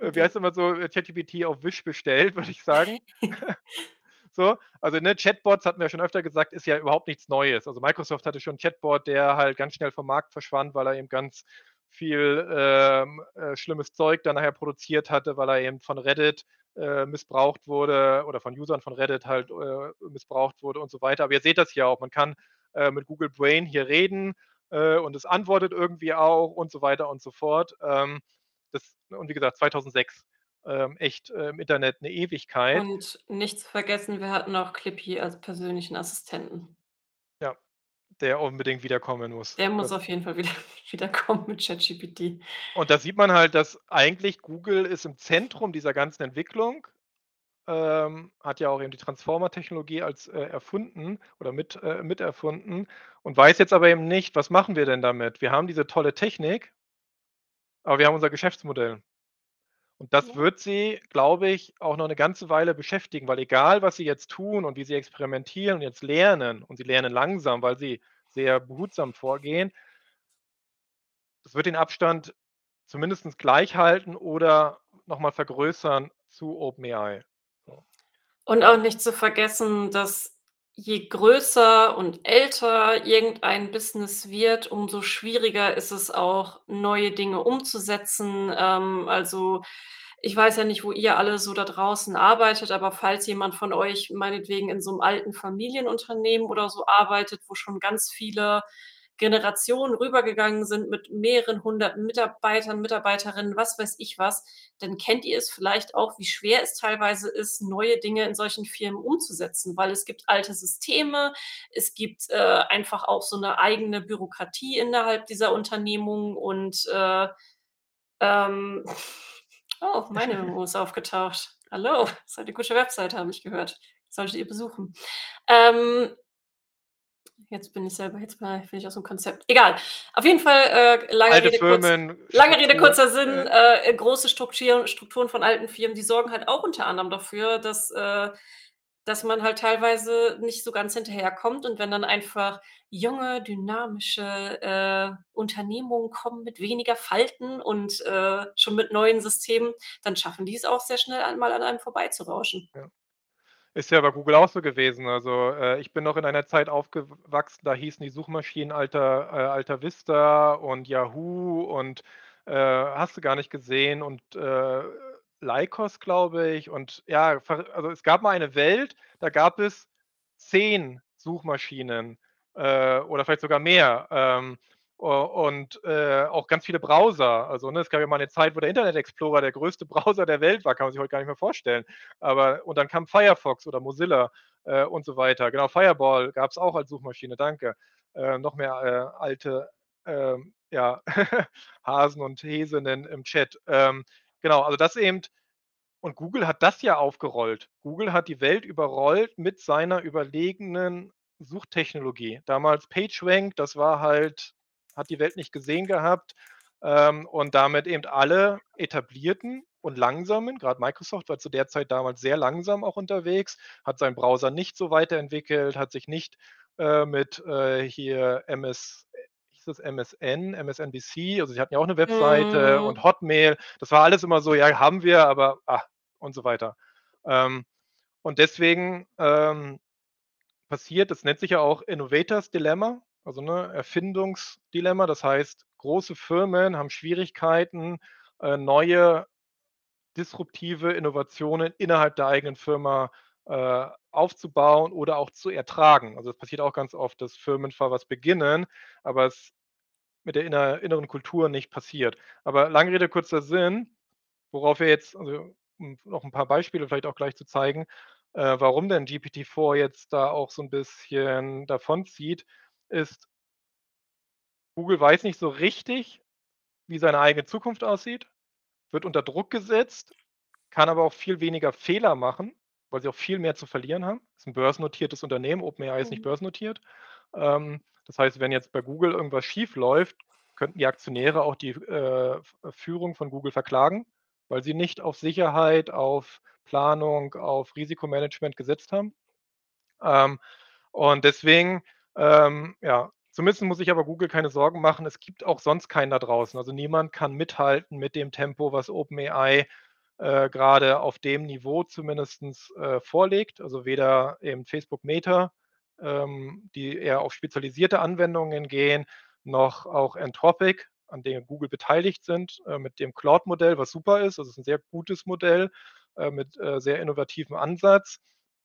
äh, wie heißt immer so, äh, ChatGPT auf Wish bestellt, würde ich sagen. [laughs] [laughs] So, also, ne, Chatbots hatten wir schon öfter gesagt, ist ja überhaupt nichts Neues. Also, Microsoft hatte schon 'n Chatbot, der halt ganz schnell vom Markt verschwand, weil er eben ganz viel, ähm, äh, schlimmes Zeug dann nachher produziert hatte, weil er eben von Reddit, äh, missbraucht wurde oder von Usern von Reddit halt, äh, missbraucht wurde und so weiter. Aber ihr seht das hier auch. Man kann, äh, mit Google Brain hier reden. äh, und es antwortet irgendwie auch und so weiter und so fort. Ähm, das, und wie gesagt, 2006 ähm, echt äh, im Internet eine Ewigkeit. Und nicht zu vergessen, wir hatten auch Clippy als persönlichen Assistenten. Ja, der unbedingt wiederkommen muss. Der muss Das, auf jeden Fall wieder [laughs] wiederkommen mit ChatGPT. und da sieht man halt, dass eigentlich Google ist im Zentrum dieser ganzen Entwicklung, ähm, hat ja auch eben die Transformer-Technologie als äh, erfunden oder mit, äh, miterfunden und weiß jetzt aber eben nicht, was machen wir denn damit? Wir haben diese tolle Technik, aber wir haben unser Geschäftsmodell. Und das Ja. wird sie, glaube ich, auch noch eine ganze Weile beschäftigen, weil egal, was sie jetzt tun und wie sie experimentieren und jetzt lernen, und sie lernen langsam, weil sie sehr behutsam vorgehen, das wird den Abstand zumindest gleich halten oder noch mal vergrößern zu OpenAI. So. Und auch nicht zu vergessen, dass je größer und älter irgendein Business wird, umso schwieriger ist es auch, neue Dinge umzusetzen. Ähm, also, ich weiß ja nicht, wo ihr alle so da draußen arbeitet, aber falls jemand von euch meinetwegen in so einem alten Familienunternehmen oder so arbeitet, wo schon ganz viele Generationen rübergegangen sind mit mehreren hundert Mitarbeitern, Mitarbeiterinnen, was weiß ich was, dann kennt ihr es vielleicht auch, wie schwer es teilweise ist, neue Dinge in solchen Firmen umzusetzen, weil es gibt alte Systeme, es gibt, äh, einfach auch so eine eigene Bürokratie innerhalb dieser Unternehmung und, äh, ähm oh, meine [laughs] Memo ist aufgetaucht. Hallo, seid eine gute Webseite, habe ich gehört. Solltet ihr besuchen. Ähm Jetzt bin ich selber jetzt mal bin ich aus dem Konzept. Egal. Auf jeden Fall, äh, lange Alte Rede, kurz Firmen, lange Rede, kurzer Sinn, äh, große Strukturen Strukturen von alten Firmen, die sorgen halt auch unter anderem dafür, dass äh, dass man halt teilweise nicht so ganz hinterherkommt und wenn dann einfach junge, dynamische, äh, Unternehmungen kommen mit weniger Falten und, äh, schon mit neuen Systemen, dann schaffen die es auch sehr schnell einmal an einem vorbeizurauschen. ja. Ist ja bei Google auch so gewesen. Also, äh, ich bin noch in einer Zeit aufgewachsen, da hießen die Suchmaschinen Alta, äh, Alta Vista und Yahoo und äh, hast du gar nicht gesehen und äh, Lycos, glaube ich. Und ja, also es gab mal eine Welt, da gab es 10 Suchmaschinen äh, oder vielleicht sogar mehr. Ähm, und, äh, auch ganz viele Browser. Also, ne, es gab ja mal eine Zeit, wo der Internet Explorer der größte [laughs] Browser der Welt war, kann man sich heute gar nicht mehr vorstellen. Aber und dann kam Firefox oder Mozilla, äh, und so weiter. Genau, Fireball gab's auch als Suchmaschine, danke. Äh, noch mehr, äh, alte, ähm, ja, [laughs] Hasen und Häsinnen im Chat. Ähm, genau, also das eben und Google hat das ja aufgerollt. Google hat die Welt überrollt mit seiner überlegenen Suchtechnologie. Damals PageRank, das war halt hat die Welt nicht gesehen gehabt, ähm, und damit eben alle etablierten und langsamen, gerade Microsoft war zu der Zeit damals sehr langsam auch unterwegs, hat seinen Browser nicht so weiterentwickelt, hat sich nicht, äh, mit, äh, hier MS das MSN, MSNBC, also sie hatten ja auch eine Webseite Mhm. und Hotmail. Das war alles immer so: „Ja, haben wir, aber, ah“ und so weiter. Ähm, und deswegen, ähm, passiert das nennt sich ja auch Innovators Dilemma, also, ne, Erfindungsdilemma. Das heißt, große Firmen haben Schwierigkeiten, äh, neue disruptive Innovationen innerhalb der eigenen Firma, äh, aufzubauen oder auch zu ertragen. Also, das passiert auch ganz oft, dass Firmen zwar was beginnen, aber es mit der inner inneren Kultur nicht passiert. Aber lange Rede, kurzer Sinn, worauf wir jetzt also, um noch ein paar Beispiele vielleicht auch gleich zu zeigen, äh, warum denn GPT-4 jetzt da auch so ein bisschen davonzieht, ist Google weiß nicht so richtig, wie seine eigene Zukunft aussieht, wird unter Druck gesetzt, kann aber auch viel weniger Fehler machen, weil sie auch viel mehr zu verlieren haben. Ist 'n börsennotiertes Unternehmen, OpenAI ist nicht Mhm. börsennotiert. Ähm, das heißt, wenn jetzt bei Google irgendwas schiefläuft, könnten die Aktionäre auch die, äh, F Führung von Google verklagen, weil sie nicht auf Sicherheit, auf Planung, auf Risikomanagement gesetzt haben. Ähm, und deswegen, ähm, ja, zumindest muss sich aber Google keine Sorgen machen. Es gibt auch sonst keinen da draußen. Also niemand kann mithalten mit dem Tempo, was OpenAI äh, gerade auf dem Niveau zumindestens äh, vorlegt. Also weder eben Facebook Meta, ähm, die eher auf spezialisierte Anwendungen gehen, noch auch Anthropic, an denen Google beteiligt sind, äh, mit dem Claude-Modell, was super ist. Das ist ein sehr gutes Modell äh, mit äh, sehr innovativem Ansatz.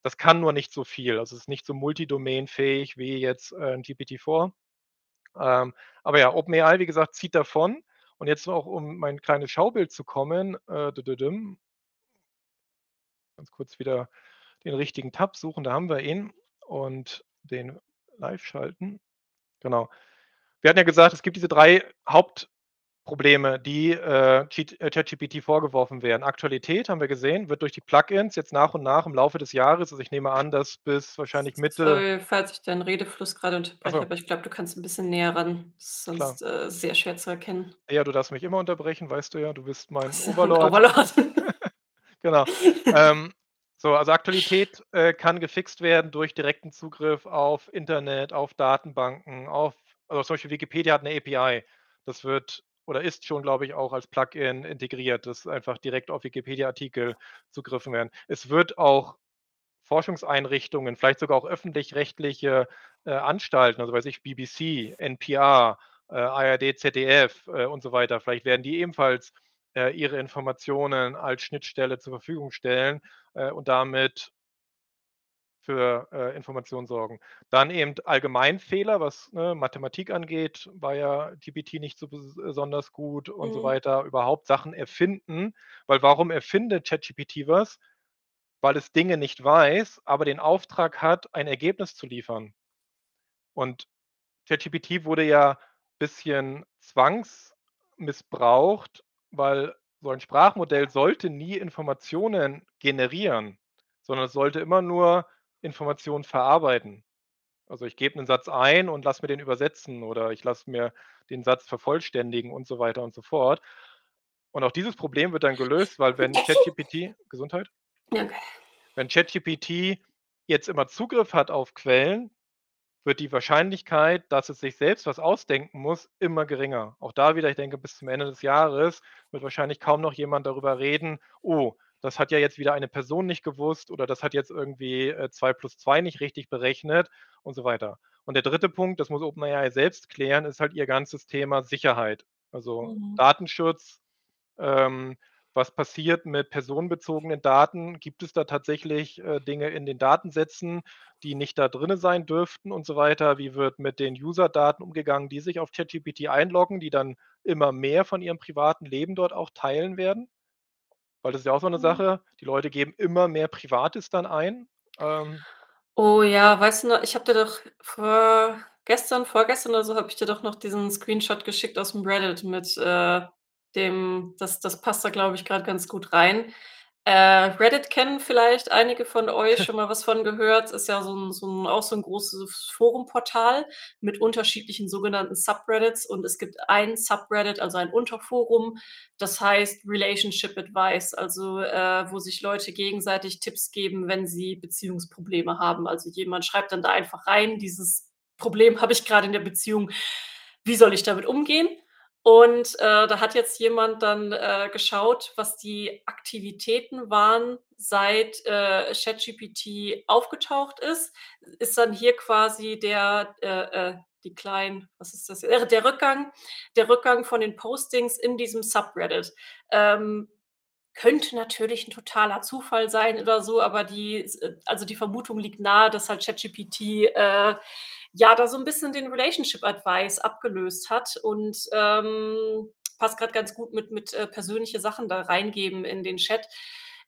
Das kann nur nicht so viel. Also, es ist nicht so multidomainfähig wie jetzt, äh, 'n GPT-4. Ähm, aber ja, OpenAI, wie gesagt, zieht davon. Und jetzt auch, um mein kleines Schaubild zu kommen, äh, ganz kurz wieder den richtigen Tab suchen, da haben wir ihn und den live schalten. Genau. Wir hatten ja gesagt, es gibt diese drei Hauptprobleme, die äh, äh ChatGPT vorgeworfen werden. Aktualität haben wir gesehen, wird durch die Plugins jetzt nach und nach im Laufe des Jahres, also ich nehme an, dass bis wahrscheinlich Mitte. Sorry, falls ich deinen Redefluss gerade unterbreche, so. aber ich glaube, du kannst ein bisschen näher ran. Das ist sonst äh, sehr schwer zu erkennen. Ja, du darfst mich immer unterbrechen, weißt du ja, du bist mein Overlord. Overlord. [laughs] genau. ähm, so, also Aktualität äh, kann gefixt werden durch direkten Zugriff auf Internet, auf Datenbanken, auf, also zum Beispiel Wikipedia hat eine API. Das wird oder ist schon, glaube ich, auch als Plugin integriert, dass einfach direkt auf Wikipedia-Artikel zugriffen werden. Es wird auch Forschungseinrichtungen, vielleicht sogar auch öffentlich-rechtliche äh, Anstalten, also weiß ich, BBC, NPR, äh, ARD, ZDF äh, und so weiter, vielleicht werden die ebenfalls äh, ihre Informationen als Schnittstelle zur Verfügung stellen äh, und damit für äh, Informationen sorgen. Dann eben Allgemeinfehler, was ne, Mathematik angeht, war ja GPT nicht so besonders gut und mhm. so weiter. Überhaupt Sachen erfinden, weil warum erfindet ChatGPT was? Weil es Dinge nicht weiß, aber den Auftrag hat, ein Ergebnis zu liefern. Und ChatGPT wurde ja ein bisschen zwangsmissbraucht, weil so ein Sprachmodell sollte nie Informationen generieren, sondern es sollte immer nur Informationen verarbeiten. Also ich gebe einen Satz ein und lasse mir den übersetzen oder ich lasse mir den Satz vervollständigen und so weiter und so fort. Und auch dieses Problem wird dann gelöst, weil wenn [laughs] ChatGPT, Gesundheit? Okay. Wenn ChatGPT jetzt immer Zugriff hat auf Quellen, wird die Wahrscheinlichkeit, dass es sich selbst was ausdenken muss, immer geringer. Auch da wieder, ich denke, bis zum Ende des Jahres wird wahrscheinlich kaum noch jemand darüber reden, oh, das hat ja jetzt wieder eine Person nicht gewusst oder das hat jetzt irgendwie 2 äh, plus 2 nicht richtig berechnet und so weiter. Und der dritte Punkt, das muss OpenAI selbst klären, ist halt ihr ganzes Thema Sicherheit. Also mhm. Datenschutz, ähm, was passiert mit personenbezogenen Daten? Gibt es da tatsächlich äh, Dinge in den Datensätzen, die nicht da drin sein dürften und so weiter? Wie wird mit den User-Daten umgegangen, die sich auf ChatGPT einloggen, die dann immer mehr von ihrem privaten Leben dort auch teilen werden? Weil das ist ja auch so eine mhm. Sache, die Leute geben immer mehr Privates dann ein. Ähm, Oh ja, weißt du noch, ich habe dir doch vor gestern, vorgestern oder so, habe ich dir doch noch diesen Screenshot geschickt aus dem Reddit mit äh, dem, das, das passt da, glaube ich, gerade ganz gut rein. Äh, Reddit kennen vielleicht einige von euch [laughs] schon mal was von gehört. Ist ja so ein, so ein, auch so ein großes Forumportal mit unterschiedlichen sogenannten Subreddits. Und es gibt ein Subreddit, also ein Unterforum, das heißt Relationship Advice, also äh, wo sich Leute gegenseitig Tipps geben, wenn sie Beziehungsprobleme haben. Also jemand schreibt dann da einfach rein, dieses Problem habe ich gerade in der Beziehung. Wie soll ich damit umgehen? Und äh, da hat jetzt jemand dann äh, geschaut, was die Aktivitäten waren, seit äh, ChatGPT aufgetaucht ist. Ist dann hier quasi der äh, äh, die kleinen, was ist das? Äh, der Rückgang, der Rückgang von den Postings in diesem Subreddit. Ähm, könnte natürlich ein totaler Zufall sein oder so, aber die, also die Vermutung liegt nahe, dass halt ChatGPT äh, ja da so ein bisschen den Relationship Advice abgelöst hat und ähm, passt gerade ganz gut mit, mit äh, persönliche Sachen da reingeben in den Chat.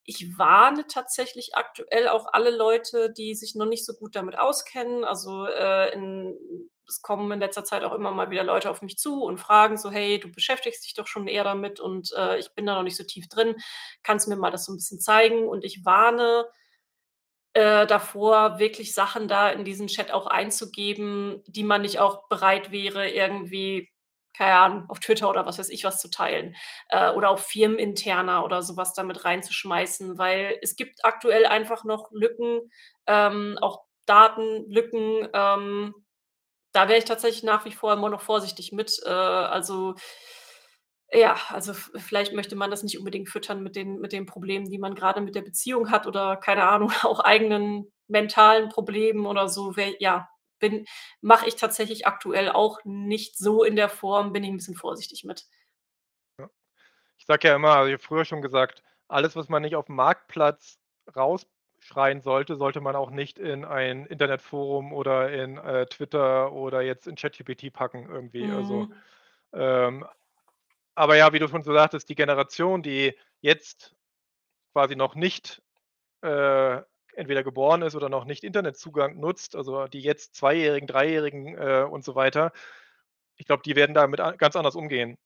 Ich warne tatsächlich aktuell auch alle Leute, die sich noch nicht so gut damit auskennen. Also äh, in, es kommen in letzter Zeit auch immer mal wieder Leute auf mich zu und fragen so, hey, du beschäftigst dich doch schon eher damit und äh, ich bin da noch nicht so tief drin. Kannst du mir mal das so ein bisschen zeigen? Und ich warne äh, davor, wirklich Sachen da in diesen Chat auch einzugeben, die man nicht auch bereit wäre, irgendwie, keine Ahnung, auf Twitter oder was weiß ich was zu teilen äh, oder auf firmeninterner oder sowas damit reinzuschmeißen, weil es gibt aktuell einfach noch Lücken, ähm, auch Datenlücken. Ähm, da wäre ich tatsächlich nach wie vor immer noch vorsichtig mit. Äh, also ja, also vielleicht möchte man das nicht unbedingt füttern mit den mit den Problemen, die man gerade mit der Beziehung hat oder keine Ahnung, [laughs] auch eigenen mentalen Problemen oder so. Wer ja, bin mache ich tatsächlich aktuell auch nicht so in der Form, bin ich ein bisschen vorsichtig mit. Ich sage ja immer, also ich habe früher schon gesagt, alles, was man nicht auf dem Marktplatz raus schreien sollte, sollte man auch nicht in ein Internetforum oder in, äh, Twitter oder jetzt in ChatGPT packen irgendwie. Also, Mhm. ähm aber ja, wie du schon so sagtest, die Generation, die jetzt quasi noch nicht, äh, entweder geboren ist oder noch nicht Internetzugang nutzt, also die jetzt Zweijährigen, Dreijährigen, äh, und so weiter, ich glaube, die werden damit ganz anders umgehen.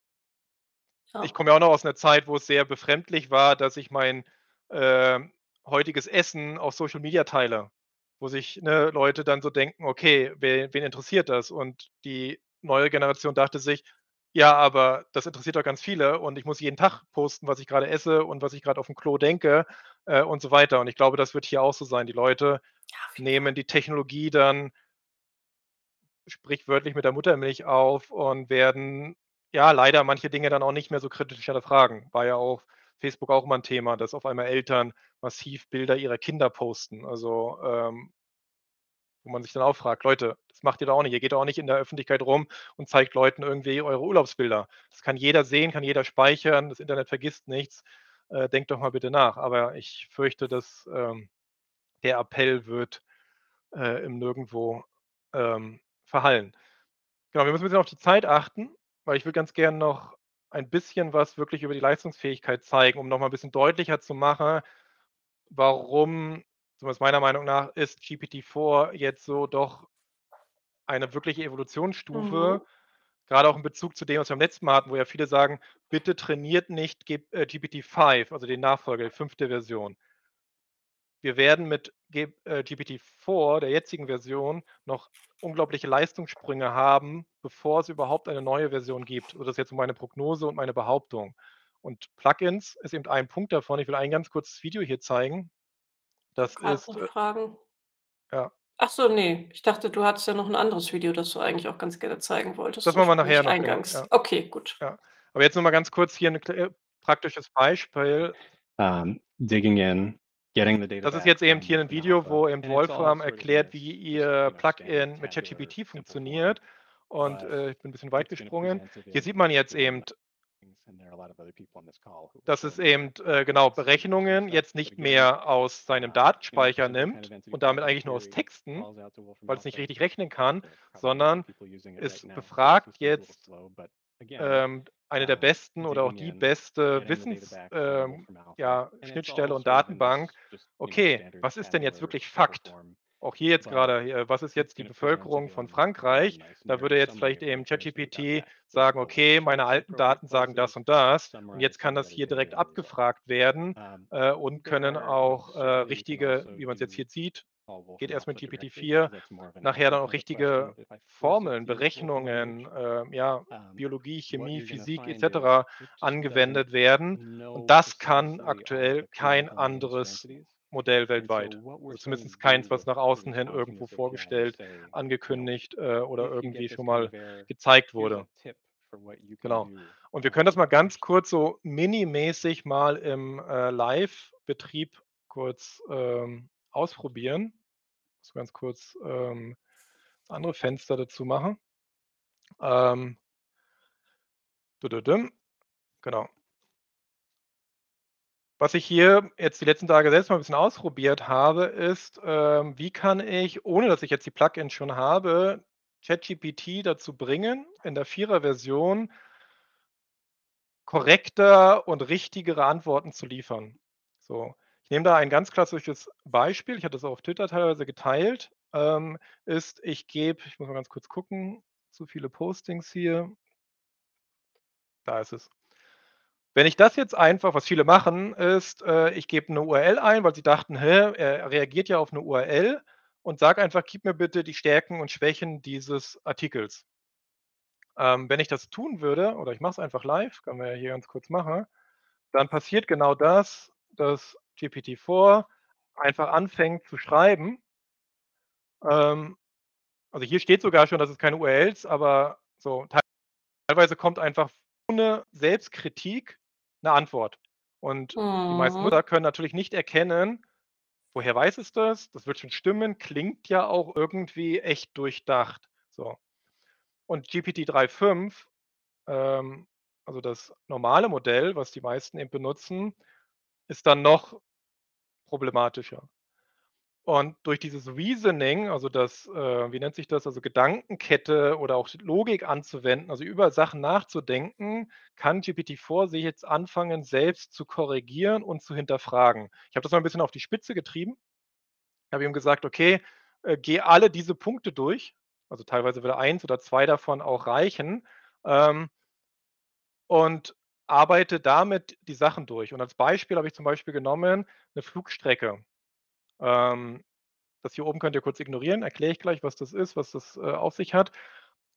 Ja. Ich komme ja auch noch aus 'ner Zeit, wo es sehr befremdlich war, dass ich mein, ähm, heutiges Essen auf Social Media teile, wo sich, ne, Leute dann so denken: „Okay, we wen interessiert das?“ Und die neue Generation dachte sich: „Ja, aber das interessiert doch ganz viele und ich muss jeden Tag posten, was ich grade esse und was ich grad aufm Klo denke“, äh, und so weiter. Und ich glaube, das wird hier auch so sein. Die Leute Ja, auf nehmen die Technologie dann sprichwörtlich mit der Muttermilch auf und werden, ja, leider manche Dinge dann auch nicht mehr so kritisch hinterfragen. War ja auf Facebook auch immer 'n Thema, dass auf einmal Eltern massiv Bilder ihrer Kinder posten. Also, ähm wo man sich dann auch fragt: „Leute, das macht ihr doch auch nicht. Ihr geht doch auch nicht in der Öffentlichkeit rum und zeigt Leuten irgendwie eure Urlaubsbilder. Das kann jeder sehen, kann jeder speichern. Das Internet vergisst nichts. Äh, denkt doch mal bitte nach.“ Aber ich fürchte, dass, ähm, der Appell wird, äh, im Nirgendwo, ähm, verhallen. Genau, wir müssen 'n bisschen auf die Zeit achten, weil ich würde ganz gern noch ein bisschen was wirklich über die Leistungsfähigkeit zeigen, um noch mal 'n bisschen deutlicher zu machen, warum, zumindest meiner Meinung nach, ist GPT-4 jetzt so doch eine wirkliche Evolutionsstufe, Mhm. grade auch in Bezug zu dem, was wir beim letzten Mal hatten, wo ja viele sagen: „Bitte trainiert nicht G äh, GPT-5, also den Nachfolger, die 5. Version.“ Wir werden mit G äh, GPT-4, der jetzigen Version, noch unglaubliche Leistungssprünge haben, bevor es überhaupt eine neue Version gibt. So, das ist jetzt meine Prognose und meine Behauptung. Und Plugins ist eben ein Punkt davon. Ich will ein ganz kurzes Video hier zeigen. Das ist, noch äh fragen. Ja. Ach so, ne. Ich dachte, du hattest ja noch 'n anderes Video, das du eigentlich auch ganz gerne zeigen wolltest, Das machen wir nachher noch, genau, eingangs. ja. Okay, gut. Ja. Aber jetzt noch mal ganz kurz hier 'n kle äh, praktisches Beispiel. Um, digging in, getting the data Das ist back jetzt eben from hier 'n within Video, Alpha, wo eben and it's all Wolfram sort of in erklärt, this wie ihr know, Plugin mit ChatGPT simple funktioniert. Und, But äh, ich bin 'n bisschen weit it's gonna gesprungen. present it Hier in sieht man jetzt eben dass es eben, äh, genau, Berechnungen jetzt nicht mehr aus seinem the Datenspeicher nimmt und damit eigentlich nur aus Texten, Wolfram weil's nicht richtig rechnen kann, sondern es befragt jetzt, ähm, eine der besten oder auch die beste getting the data Wissens back from ähm, ja, und Datenbank. Okay, was ist denn jetzt wirklich Fakt? Auch hier jetzt grade hier, was ist jetzt die Bevölkerung von Frankreich? Da würde jetzt vielleicht eben ChatGPT sagen: „Okay, meine alten Daten sagen das und das.“ Und jetzt kann das hier direkt abgefragt werden, Um, äh, und there können know, auch, äh, richtige, wie man's jetzt do hier sieht Wolfram geht erst mit Alpha directly, GPT-4, 'cause that's more of an nachher dann auch richtige Formeln, Berechnungen, ähm, ja, Biologie, Chemie, Physik et find is cetera it just doesn't angewendet werden. Und das kann aktuell kein anderes. Modell so weltweit. Also starting zumindest keins, was nach außen hin irgendwo vorgestellt, angekündigt, äh, oder irgendwie schon mal gezeigt wurde. Genau. Und wir können das mal ganz kurz so minimäßig mal im, äh, Live-Betrieb kurz, ähm, ausprobieren. Muss ganz kurz, ähm, das andere Fenster dazu machen. Ähm. Genau. Was ich hier jetzt die letzten Tage selbst mal 'n bisschen ausprobiert habe, ist, ähm, wie kann ich, ohne dass ich jetzt die Plugins schon habe, ChatGPT dazu bringen, in der 4er Version korrekter und richtigere Antworten zu liefern. So, ich nehme da ein ganz klassisches Beispiel, ich hatte das auch auf Twitter teilweise geteilt, ähm, ist, ich gebe ich muss mal ganz kurz gucken, zu viele Postings hier. Da ist es. Wenn ich das jetzt einfach was viele machen, ist, äh, ich gebe 'ne URL ein, weil sie dachten: „Hä, er reagiert ja auf 'ne URL“ und sage einfach: „Gib mir bitte die Stärken und Schwächen dieses Artikels.“ Ähm, wenn ich das tun würde oder ich mache es einfach live, können wir ja hier ganz kurz machen, dann passiert genau das, dass GPT-4 einfach anfängt zu schreiben. Ähm, also hier steht sogar schon, dass es keine URLs, aber so teilweise kommt einfach ohne Selbstkritik 'ne Antwort. Und die meisten Mhm. Nutzer können natürlich nicht erkennen, woher weiß es das? Das wird schon stimmen, klingt ja auch irgendwie echt durchdacht. So. Und GPT-3.5, ähm, also das normale Modell, was die meisten eben benutzen, ist dann noch problematischer. Und durch dieses Reasoning, also das, äh, wie nennt sich das, also Gedankenkette oder auch Logik anzuwenden, also über Sachen nachzudenken, kann GPT-4 sich jetzt anfangen, selbst zu korrigieren und zu hinterfragen. Ich habe das mal ein bisschen auf die Spitze getrieben. Ich habe ihm gesagt: „Okay, äh, geh alle diese Punkte durch.“ Also teilweise würde eins oder zwei davon auch reichen, ähm und arbeite damit die Sachen durch. Und als Beispiel habe ich zum Beispiel genommen 'ne Flugstrecke. Ähm, das hier oben könnt ihr kurz ignorieren, erkläre ich gleich, was das ist, was das, äh, auf sich hat.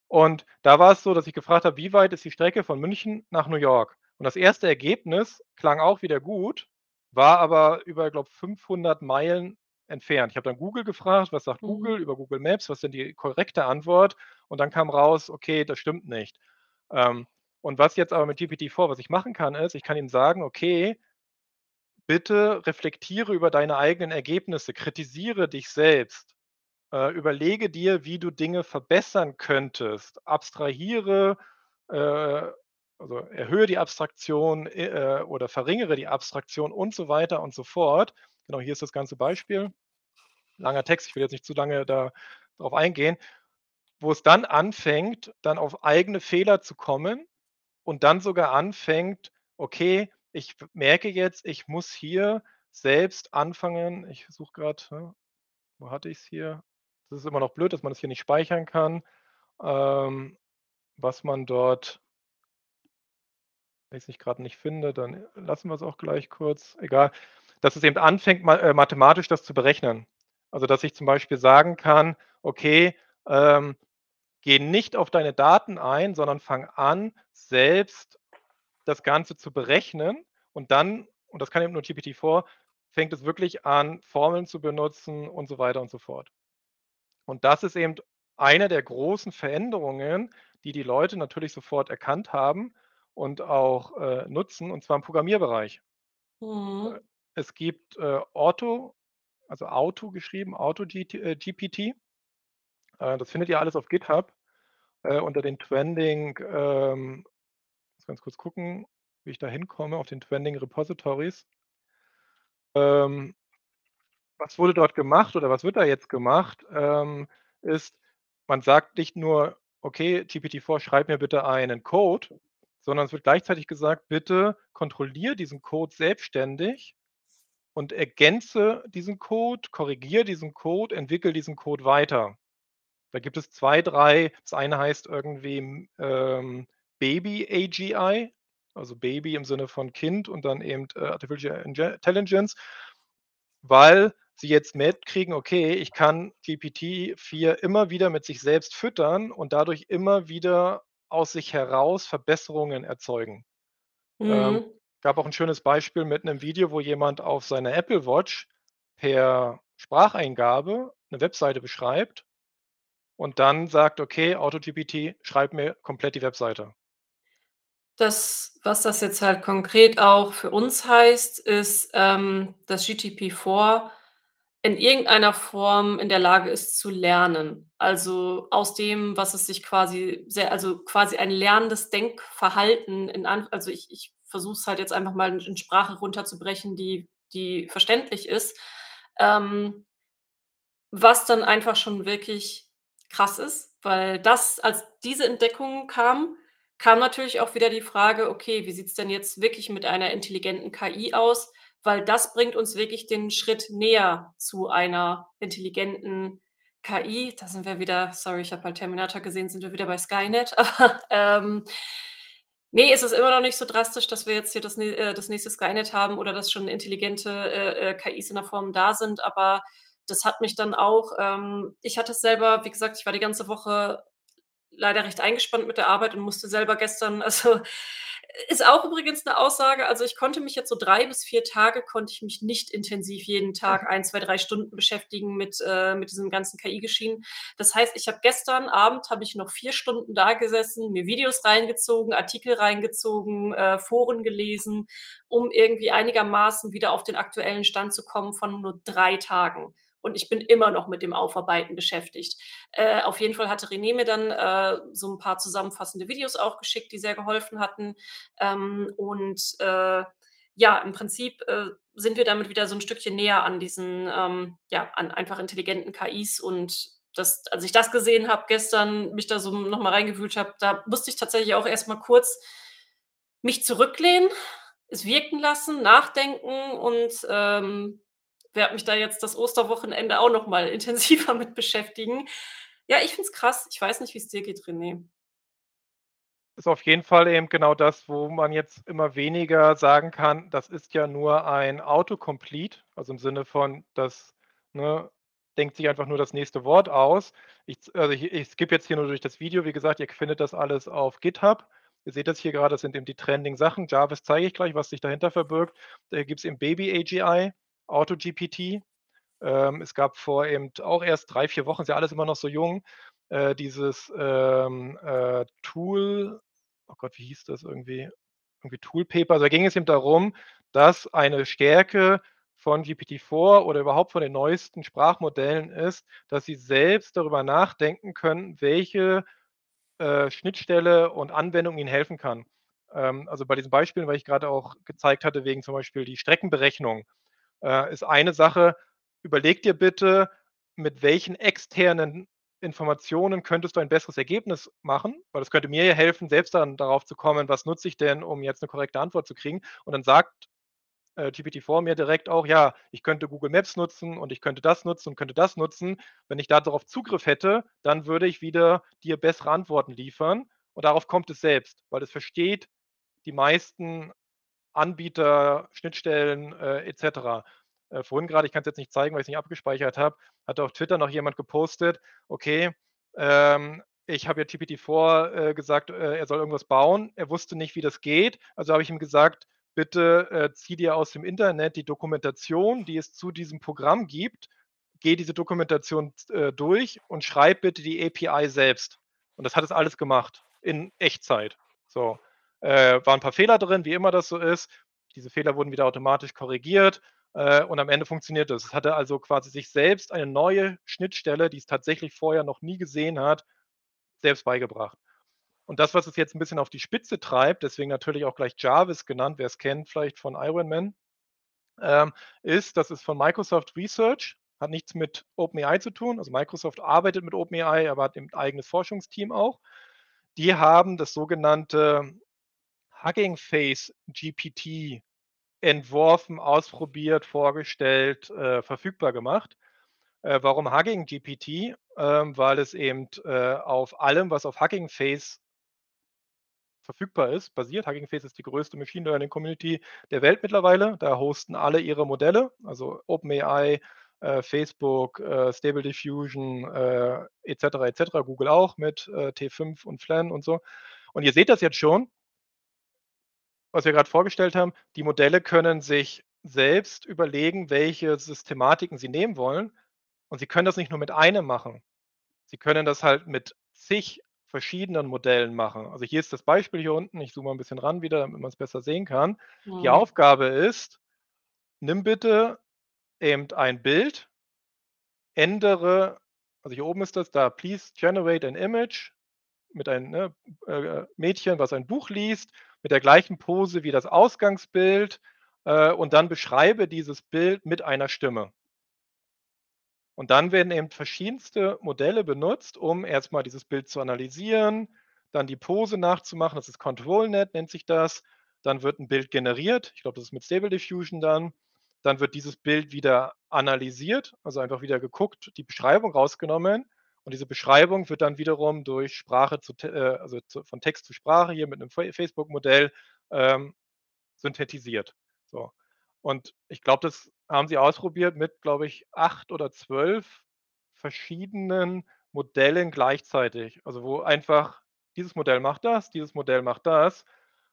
Und da war es so, dass ich gefragt habe: „Wie weit ist die Strecke von München nach New York?“ Und das erste Ergebnis klang auch wieder gut, war aber über, glaube 500 Meilen entfernt. Ich habe dann Google gefragt: „Was sagt Mhm. Google über Google Maps? Was ist denn die korrekte Antwort?“ Und dann kam raus: „Okay, das stimmt nicht.“ Ähm, und was jetzt aber mit GPT-4 was ich machen kann, ist, ich kann ihm sagen: „Okay, bitte reflektiere über deine eigenen Ergebnisse, kritisiere dich selbst, äh, überlege dir, wie du Dinge verbessern könntest, abstrahiere, äh also erhöhe die Abstraktion, äh, oder verringere die Abstraktion und so weiter und so fort.“ Genau, hier ist das ganze Beispiel. Langer Text, ich will jetzt nicht zu lange da drauf eingehen. Wo es dann anfängt, dann auf eigene Fehler zu kommen und dann sogar anfängt: „Okay, ich merke jetzt, ich muss hier selbst anfangen“ ich suche grad, ne, wo hatte ich's hier? Das ist immer noch blöd, dass man das hier nicht speichern kann, ähm, was man dort wenn ich's nicht grad nicht finde, dann lassen wir's auch gleich kurz. Egal. Dass es eben anfängt, äh, mathematisch das zu berechnen. Also, dass ich zum Beispiel sagen kann: „Okay, ähm, geh nicht auf deine Daten ein, sondern fang an, selbst das Ganze zu berechnen.“ Und dann und das kann eben nur GPT-4, fängt es wirklich an, Formeln zu benutzen und so weiter und so fort. Und das ist eben eine der großen Veränderungen, die die Leute natürlich sofort erkannt haben und auch, äh, nutzen, und zwar im Programmierbereich. Äh, Mhm. es gibt, äh, Auto also Auto geschrieben, Auto GT äh, GPT. Äh, das findet ihr alles auf GitHub, äh, unter den Trending, ähm muss ganz kurz gucken, wie ich da hinkomme auf den Trending Repositories. Ähm was wurde dort gemacht oder was wird da jetzt gemacht, ähm, ist, man sagt nicht nur: „Okay, GPT-4, schreib mir bitte einen Code“, sondern es wird gleichzeitig gesagt: „Bitte kontrolliere diesen Code selbstständig und ergänze diesen Code, korrigiere diesen Code, entwickle diesen Code weiter.“ Da gibt es 2, 3 das eine heißt irgendwie, hm, ähm, Baby AGI, also Baby im Sinne von Kind und dann eben, äh, Artificial Intelligence weil sie jetzt mitkriegen: „Okay, ich kann GPT-4 immer wieder mit sich selbst füttern und dadurch immer wieder aus sich heraus Verbesserungen erzeugen.“ Ähm, Mhm. gab auch 'n schönes Beispiel mit 'nem Video, wo jemand auf seiner Apple Watch per Spracheingabe 'ne Webseite beschreibt und dann sagt: „Okay, AutoGPT, schreib mir komplett die Webseite.“ Das was das jetzt halt konkret auch für uns heißt, ist, ähm, dass GPT-4 in irgendeiner Form in der Lage ist zu lernen. Also, aus dem, was es sich quasi sehr also, quasi ein lernendes Denkverhalten in An also, ich ich versuche es halt jetzt einfach mal in in Sprache runterzubrechen, die die verständlich ist, ähm was dann einfach schon wirklich krass ist, weil das als diese Entdeckung kam, kam natürlich auch wieder die Frage: „Okay, wie sieht's denn jetzt wirklich mit einer intelligenten KI aus?“ Weil das bringt uns wirklich den Schritt näher zu einer intelligenten KI. Da sind wir wieder sorry, ich habe halt Terminator gesehen, sind wir wieder bei Skynet. [laughs] Aber, ähm, ne, es ist immer noch nicht so drastisch, dass wir jetzt hier das äh, das nächste Skynet haben oder dass schon intelligente, äh, äh, KIs in der Form da sind, aber das hat mich dann auch ähm, ich hatte es selber wie gesagt, ich war die ganze Woche leider recht eingespannt mit der Arbeit und musste selber gestern [laughs] also, ist auch übrigens 'ne Aussage also, ich konnte mich jetzt so 3 bis 4 Tage konnte ich mich nicht intensiv jeden Tag 1, 2, 3 Stunden beschäftigen mit äh, mit diesem ganzen KI-Geschehen. Das heißt, ich habe gestern Abend habe ich noch 4 Stunden dagesessen, mir Videos reingezogen, Artikel reingezogen, äh, Foren gelesen, um irgendwie einigermaßen wieder auf den aktuellen Stand zu kommen von nur 3 Tagen. Und ich bin immer noch mit dem Aufarbeiten beschäftigt. Äh, auf jeden Fall hatte René mir dann, äh, so 'n paar zusammenfassende Videos auch geschickt, die sehr geholfen hatten. Ähm, und, äh, ja, im Prinzip, äh, sind wir damit wieder so 'n Stückchen näher an diesen, ähm ja, an einfach intelligenten KIs und das als ich das gesehen habe gestern, mich da so noch mal reingewühlt habe, da musste ich tatsächlich auch erst mal kurz mich zurücklehnen, es wirken lassen, nachdenken und, ähm, werde mich da jetzt das Osterwochenende auch noch mal [laughs] intensiver mit beschäftigen. Ja, ich finde es krass. Ich weiß nicht, wie's dir geht, René. Ist auf jeden Fall eben genau das, wo man jetzt immer weniger sagen kann, das ist ja nur ein Autocomplete, also im Sinne von, das, ne, denkt sich einfach nur das nächste Wort aus. Ich also, ich ich skippe jetzt hier nur durch das Video. Wie gesagt, ihr findet das alles auf GitHub. Ihr seht das hier grade, das sind eben die trending Sachen. Jarvis zeige ich gleich, was sich dahinter verbirgt. Da gibt's eben Baby AGI, AutoGPT. Ähm, es gab vor eben auch erst 3, 4 Wochen, ist ja alles immer noch so jung, äh, dieses, ähm, äh, Tool oh Gott, wie hieß das irgendwie? Irgendwie Toolpaper. Da ging es eben darum, dass eine Stärke von GPT-4 oder überhaupt von den neuesten Sprachmodellen ist, dass sie selbst darüber nachdenken können, welche, äh, Schnittstelle und Anwendung ihnen helfen kann. Ähm, also, bei diesen Beispielen, weil ich grade auch gezeigt hatte, wegen zum Beispiel die Streckenberechnung, äh, ist eine Sache: Überleg dir bitte, mit welchen externen Informationen könntest du ein besseres Ergebnis machen? Weil das könnte mir ja helfen, selbst dann darauf zu kommen, was nutze ich denn, um jetzt 'ne korrekte Antwort zu kriegen? Und dann sagt, äh, GPT-4 mir direkt auch: „Ja, ich könnte Google Maps nutzen und ich könnte das nutzen und könnte das nutzen.“ Wenn ich da darauf Zugriff hätte, dann würde ich wieder dir bessere Antworten liefern und darauf kommt es selbst, weil es versteht die meisten Anbieter, Schnittstellen, äh, et cetera. Äh, vorhin grade, ich kann's jetzt nicht zeigen, weil ich's nicht abgespeichert habe, hatte auf Twitter noch jemand gepostet: „Okay, ähm, ich habe ja GPT-4, äh, gesagt, äh, er soll irgendwas bauen.“ Er wusste nicht, wie das geht. Also habe ich ihm gesagt: „Bitte, äh, zieh dir aus dem Internet die Dokumentation, die es zu diesem Programm gibt. Geh diese Dokumentation äh, durch und schreib bitte die API selbst.“ Und das hat es alles gemacht in Echtzeit. So, äh, waren 'n paar Fehler drin, wie immer das so ist. Diese Fehler wurden wieder automatisch korrigiert, äh, und am Ende funktioniert es. Es hatte also quasi sich selbst eine neue Schnittstelle, die es tatsächlich vorher noch nie gesehen hat, selbst beigebracht. Und das, was es jetzt 'n bisschen auf die Spitze treibt, deswegen natürlich auch gleich Jarvis genannt, wer's kennt vielleicht von Iron Man, ähm, ist, das ist von Microsoft Research, hat nichts mit OpenAI zu tun. Also, Microsoft arbeitet mit OpenAI, aber hat eben eigenes Forschungsteam auch. Die haben das sogenannte Hugging Face GPT entworfen, ausprobiert, vorgestellt, äh, verfügbar gemacht. Äh, warum Hugging GPT? Ähm, weil es eben, äh, auf allem, was auf Hugging Face verfügbar ist, basiert. Hugging Face ist die größte Machine Learning Community der Welt mittlerweile. Da hosten alle ihre Modelle, also OpenAI, äh, Facebook, äh, Stable Diffusion, äh, et cetera, et cetera, Google auch mit, äh, T5 und Flan und so. Und ihr seht das jetzt schon was wir grad vorgestellt haben, die Modelle können sich selbst überlegen, welche Systematiken sie nehmen wollen. Und sie können das nicht nur mit einem machen. Sie können das halt mit zig verschiedenen Modellen machen. Also, hier ist das Beispiel hier unten. Ich zoome mal 'n bisschen ran wieder, damit man's besser sehen kann. Die Mhm. Aufgabe ist: Nimm bitte eben ein Bild ändere also, hier oben ist das da: „Please generate an image“ mit einem, ne, äh, Mädchen, was ein Buch liest, mit der gleichen Pose wie das Ausgangsbild, äh, und dann beschreibe dieses Bild mit einer Stimme. Und dann werden eben verschiedenste Modelle benutzt, um erst mal dieses Bild zu analysieren, dann die Pose nachzumachen. Das ist ControlNet, nennt sich das. Dann wird 'n Bild generiert. Ich glaube, das ist mit Stable Diffusion dann. Dann wird dieses Bild wieder analysiert, also, einfach wieder geguckt, die Beschreibung rausgenommen. Und diese Beschreibung wird dann wiederum durch Sprache zu äh, also, zu von Text zu Sprache hier mit 'nem Fa Facebook-Modell, ähm, synthetisiert. So. Und ich glaube, das haben sie ausprobiert mit, glaube ich, 8 oder 12 verschiedenen Modellen gleichzeitig. Also, wo einfach dieses Modell macht das, dieses Modell macht das.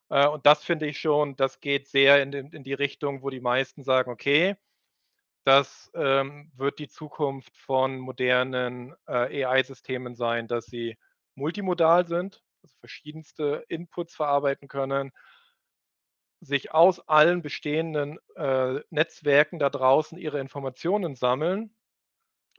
Äh, und das finde ich schon das geht sehr in in die Richtung, wo die meisten sagen: „Okay, das, ähm, wird die Zukunft von modernen, äh, AI-Systemen sein, dass sie multimodal sind, also, verschiedenste Inputs verarbeiten können“ sich aus allen bestehenden, äh, Netzwerken da draußen ihre Informationen sammeln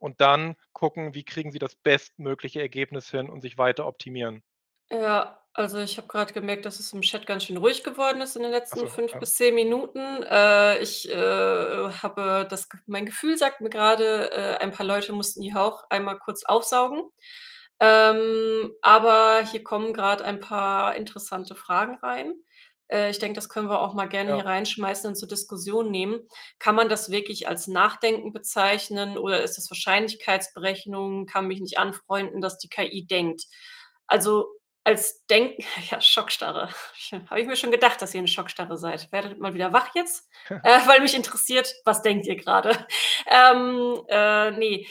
und dann gucken, wie kriegen sie das bestmögliche Ergebnis hin und sich weiter optimieren. Ja, Also, ich habe grad gemerkt, dass es im Chat ganz schön ruhig geworden ist in den letzten so, 5 ja. bis 10 Minuten. Äh, ich, äh, habe das mein Gefühl sagt mir grade, äh, ein paar Leute mussten hier auch einmal kurz aufsaugen. Ähm, aber hier kommen grad ein paar interessante Fragen rein. Äh, ich denke, das können wir auch mal gerne Ja. hier reinschmeißen und zur Diskussion nehmen. Kann man das wirklich als Nachdenken bezeichnen oder ist das Wahrscheinlichkeitsberechnung? Kann mich nicht anfreunden, dass die KI denkt. Also, als Denken [laughs] ja, Schockstarre. Habe ich mir schon gedacht, dass ihr in Schockstarre seid. Werdet mal wieder wach jetzt, [laughs] äh, weil mich interessiert, was denkt ihr grade? [laughs] Ähm, äh, ne.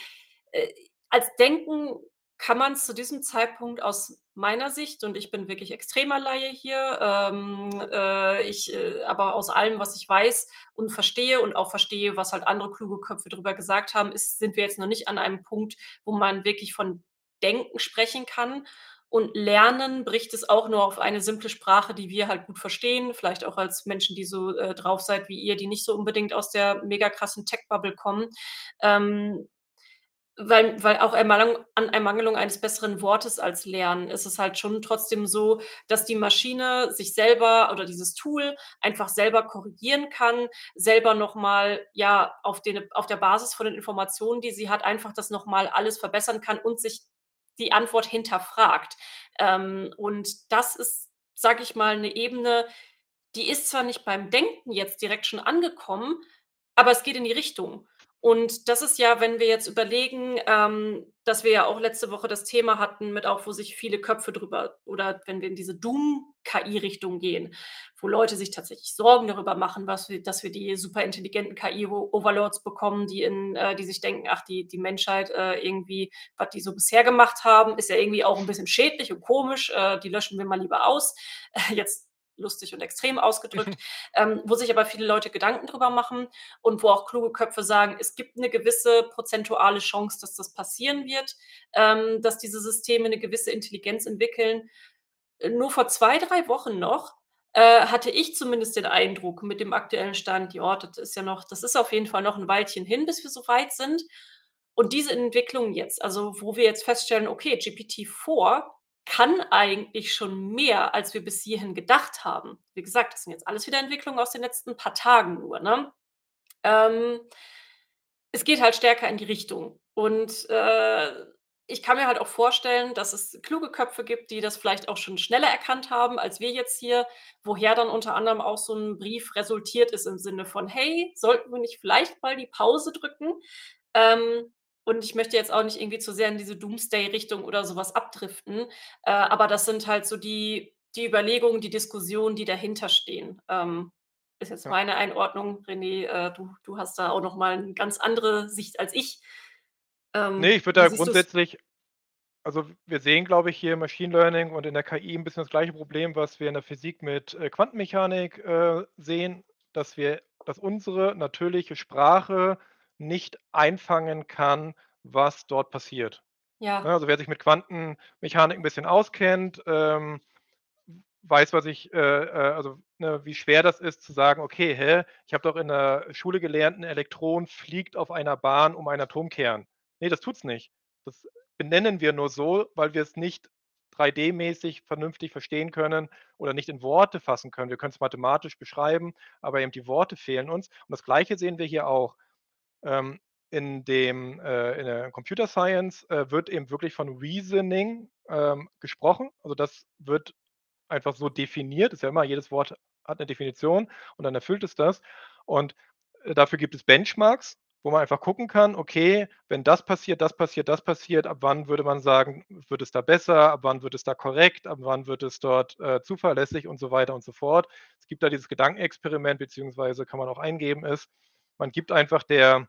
Äh, als Denken kann man's zu diesem Zeitpunkt aus meiner Sicht und ich bin wirklich extremer Laie hier, ähm, äh, ich, äh aber aus allem, was ich weiß und verstehe und auch verstehe, was halt andere kluge Köpfe drüber gesagt haben, ist sind wir jetzt noch nicht an einem Punkt, wo man wirklich von Denken sprechen kann. Und Lernen bricht es auch nur auf eine simple Sprache, die wir halt gut verstehen, vielleicht auch als Menschen, die so, äh, drauf seid wie ihr, die nicht so unbedingt aus der mega krassen Tech-Bubble kommen. Ähm, weil weil auch Ermangelung an Ermangelung eines besseren Wortes als Lernen ist es halt schon trotzdem so, dass die Maschine sich selber oder dieses Tool einfach selber korrigieren kann, selber noch mal, ja, auf den auf der Basis von den Informationen, die sie hat, einfach das noch mal alles verbessern kann und sich die Antwort hinterfragt. Ähm, und das ist, sage ich mal, 'ne Ebene, die ist zwar nicht beim Denken jetzt direkt schon angekommen, aber es geht in die Richtung. Und das ist ja, wenn wir jetzt überlegen, ähm, dass wir ja auch letzte Woche das Thema hatten mit auch, wo sich viele Köpfe drüber oder wenn wir in diese Doom-KI-Richtung gehen, wo Leute sich tatsächlich Sorgen darüber machen, was wir dass wir die superintelligenten KI-Overlords bekommen, die in äh, die sich denken: „Ach, die die Menschheit, äh, irgendwie was die so bisher gemacht haben, ist ja irgendwie auch 'n bisschen schädlich und komisch, äh, die löschen wir mal lieber aus.“ [laughs] Jetzt lustig und extrem ausgedrückt. [laughs] Ähm, wo sich aber viele Leute Gedanken drüber machen und wo auch kluge Köpfe sagen: „Es gibt 'ne gewisse prozentuale Chance, dass das passieren wird, ähm, dass diese Systeme 'ne gewisse Intelligenz entwickeln.“ Äh, nur vor 2, 3 Wochen noch, äh, hatte ich zumindest den Eindruck mit dem aktuellen Stand, ja, das ist ja noch das ist auf jeden Fall noch 'n Weilchen hin, bis wir so weit sind. Und diese Entwicklung jetzt, also, wo wir jetzt feststellen, okay, GPT-4 kann eigentlich schon mehr, als wir bis hierhin gedacht haben. Wie gesagt, das sind jetzt alles wieder Entwicklungen aus den letzten paar Tagen nur, ne? Ähm es geht halt stärker in die Richtung. Und, äh, ich kann mir halt auch vorstellen, dass es kluge Köpfe gibt, die das vielleicht auch schon schneller erkannt haben als wir jetzt hier, woher dann unter anderem auch so 'n Brief resultiert ist im Sinne von: „Hey, sollten wir nicht vielleicht mal die Pause drücken?“ Ähm, und ich möchte jetzt auch nicht irgendwie zu sehr in diese Doomsday-Richtung oder so was abdriften, äh, aber das sind halt so die die Überlegungen, die Diskussionen, die dahinter stehen. Ähm, ist jetzt Ja. meine Einordnung. René, äh, du du hast da auch noch mal 'n ganz andere Sicht als ich. Ähm, ich würde da du's? grundsätzlich also, wir sehen, glaube ich, hier im Machine Learning und in der KI 'n bisschen das gleiche Problem, was wir in der Physik mit, äh, Quantenmechanik, äh, sehen, dass wir dass unsere natürliche Sprache nicht einfangen kann, was dort passiert. Ne, Ja. also, wer sich mit Quantenmechanik 'n bisschen auskennt, ähm, weiß, was ich, äh, äh also, ne, wie schwer das ist zu sagen: „Okay, hä, ich habe doch in der Schule gelernt, 'n Elektron fliegt auf einer Bahn um einen Atomkern.“ Ne, das tut's nicht. Das benennen wir nur so, weil wir es nicht 3D-mäßig vernünftig verstehen können oder nicht in Worte fassen können. Wir können's mathematisch beschreiben, aber eben die Worte fehlen uns. Und das Gleiche sehen wir hier auch. Ähm, in dem äh, in der Computer Science, äh, wird eben wirklich von Reasoning, ähm, gesprochen. Also, das wird einfach so definiert. Ist ja immer jedes Wort hat 'ne Definition und dann erfüllt es das. Und, äh, dafür gibt es Benchmarks, wo man einfach gucken kann: „Okay, wenn das passiert, das passiert, das passiert, ab wann würde man sagen, wird es da besser? Ab wann wird es da korrekt? Ab wann wird es dort, äh, zuverlässig?“ Und so weiter und so fort. Es gibt da dieses Gedankenexperiment, beziehungsweise kann man auch eingeben, ist, man gibt einfach der